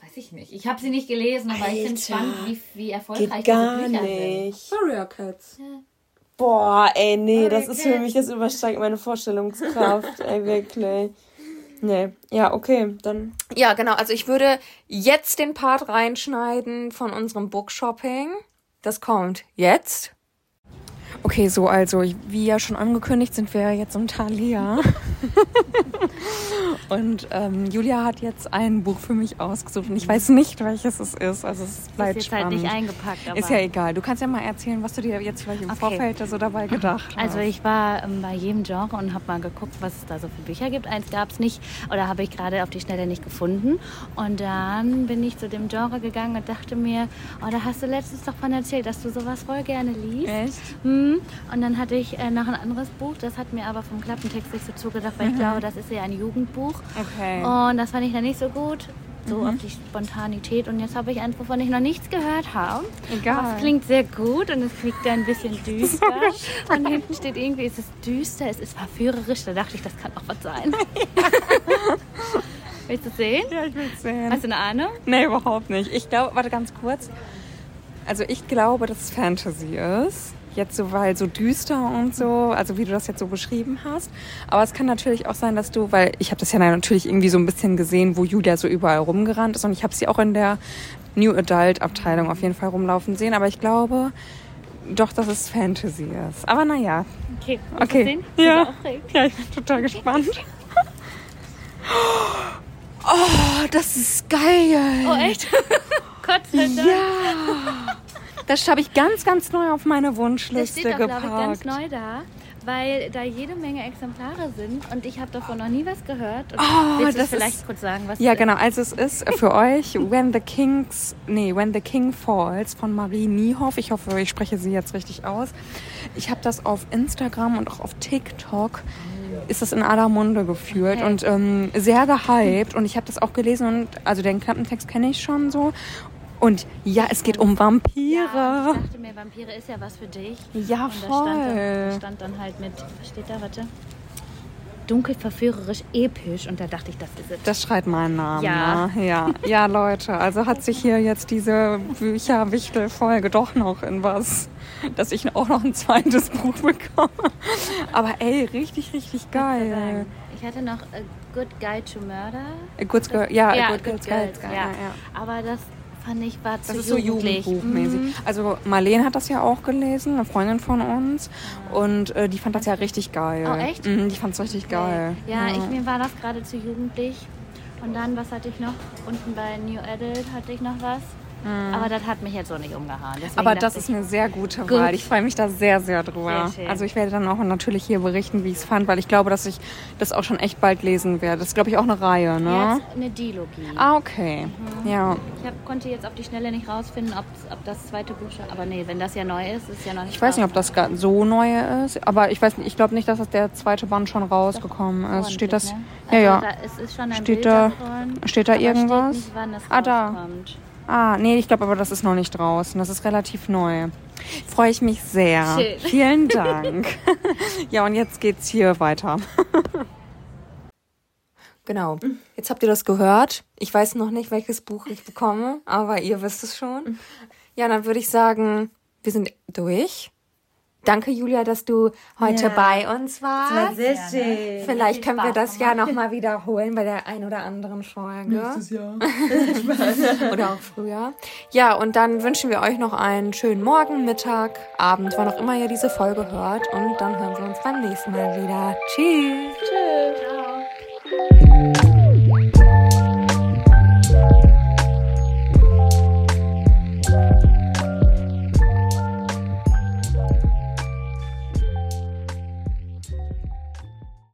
Weiß ich nicht. Ich habe sie nicht gelesen, aber ich finde Alter. es spannend, wie, wie erfolgreich Geht gar diese Bücher nicht. Warrior Cats. Boah, ey, nee, das Okay. ist für mich, das übersteigt meine Vorstellungskraft. ey, wirklich. Nee, ja, okay, dann. Ja, genau. Also ich würde jetzt den Part reinschneiden von unserem Bookshopping. Das kommt jetzt. Okay, so also, wie ja schon angekündigt, sind wir jetzt im Thalia. und ähm, Julia hat jetzt ein Buch für mich ausgesucht und ich weiß nicht, welches es ist. Also es bleibt ist jetzt halt spannend. nicht eingepackt. Aber ist ja egal. Du kannst ja mal erzählen, was du dir jetzt vielleicht im Okay. Vorfeld so dabei gedacht hast. Also ich war ähm, bei jedem Genre und habe mal geguckt, was es da so für Bücher gibt. Eins gab es nicht oder habe ich gerade auf die Schnelle nicht gefunden. Und dann bin ich zu dem Genre gegangen und dachte mir, oh, da hast du letztens doch von erzählt, dass du sowas voll gerne liest. Echt? Hm. Und dann hatte ich äh, noch ein anderes Buch, das hat mir aber vom Klappentext nicht so zugedacht, weil ich glaube, das ist ja ein Jugendbuch. Okay. Und das fand ich dann nicht so gut. So auf die Spontanität. Und jetzt habe ich eins, wovon ich noch nichts gehört habe. Egal. Es klingt sehr gut und es klingt ein bisschen düster. und hinten steht irgendwie, es ist düster, es ist verführerisch. Da dachte ich, das kann auch was sein. Willst du es sehen? Ja, ich will sehen. Hast du eine Ahnung? Nee, überhaupt nicht. Ich glaube, warte ganz kurz. Also ich glaube, dass es Fantasy ist. Jetzt so, weil so düster und so, also wie du das jetzt so beschrieben hast. Aber es kann natürlich auch sein, dass du, weil ich habe das ja natürlich irgendwie so ein bisschen gesehen, wo Julia so überall rumgerannt ist und ich habe sie auch in der New Adult Abteilung auf jeden Fall rumlaufen sehen. Aber ich glaube doch, dass es Fantasy ist. Aber naja, Okay, okay. sehen? Ja. Ja, ich bin total gespannt. Oh, das ist geil. Oh, echt? Gott sei Dank. Ja. Das habe ich ganz, ganz neu auf meine Das Wunschliste steht auch, glaube ich, ganz neu da, weil da jede Menge Exemplare sind und ich habe davon noch nie was gehört. Und Oh, willst du das vielleicht ist- kurz sagen, was Ja, genau. Also es ist für euch When the Kings, nee, When the King Falls von Marie Niehoff. Ich hoffe, ich spreche sie jetzt richtig aus. Ich habe das auf Instagram und auch auf TikTok ist das in aller Munde geführt Okay. und ähm, sehr gehypt. Und ich habe das auch gelesen und also den Klappentext kenne ich schon so. Und ja, es geht um Vampire. Ja, ich dachte mir, Vampire ist ja was für dich. Ja, Und da stand, dann, voll. stand dann halt mit, was steht da, warte? Dunkel, verführerisch, episch. Und da dachte ich, das ist es. Das schreit meinen Namen. Ja. Ne? ja. Ja, Leute. Also hat sich hier jetzt diese Bücherwichtel-Folge doch noch in was, dass ich auch noch ein zweites Buch bekomme. Aber ey, richtig, richtig geil. Ich hatte noch A Good Guide to Murder. A Good Girl, ja, ja, A Good Girls Guide. ja. Ja, ja. Aber das fand ich war Das zu ist so. Jugendbuchmäßig. Mhm. Also Marlene hat das ja auch gelesen, eine Freundin von uns. Und äh, die fand das ja richtig geil. Oh, echt? Mhm, die fand es richtig geil. Ja, ich, mir war das gerade zu jugendlich. Und dann, was hatte ich noch? Unten bei New Adult hatte ich noch was. Aber das hat mich jetzt so nicht umgehauen. Deswegen Aber das ist eine sehr gute Gut. Wahl. Ich freue mich da sehr, sehr drüber. Sehr also ich werde dann auch natürlich hier berichten, wie ich es fand, weil ich glaube, dass ich das auch schon echt bald lesen werde. Das ist, glaube ich, auch eine Reihe, ne? jetzt eine Dilogie. Ah, okay. Ja. Ich hab, konnte jetzt auf die Schnelle nicht rausfinden, ob, ob das zweite Buch schon. Aber nee, wenn das ja neu ist, ist ja noch nicht. Ich weiß nicht, ob das so neu ist, aber ich weiß nicht, ich glaube nicht, dass das der zweite Band schon rausgekommen ist. Steht das? Ne? Ja, Also ja. Da, es ist schon ein Steht Bild da- davon, steht da irgendwas? Nicht, Ah, da. rauskommt. Ah, nee, ich glaube aber, das ist noch nicht draußen. Das ist relativ neu. Freue ich mich sehr. Schön. Vielen Dank. ja, und jetzt geht's hier weiter. Genau. Jetzt habt ihr das gehört. Ich weiß noch nicht, welches Buch ich bekomme, aber ihr wisst es schon. Ja, dann würde ich sagen, wir sind durch. Danke, Julia, dass du heute bei uns warst. Sehr schön. Vielleicht können wir das ja nochmal wiederholen bei der ein oder anderen Folge. Jahr. Oder auch früher. Ja, und dann wünschen wir euch noch einen schönen Morgen, Mittag, Abend, wann auch immer ihr diese Folge hört. Und dann hören wir uns beim nächsten Mal wieder. Tschüss. Tschüss. Ciao.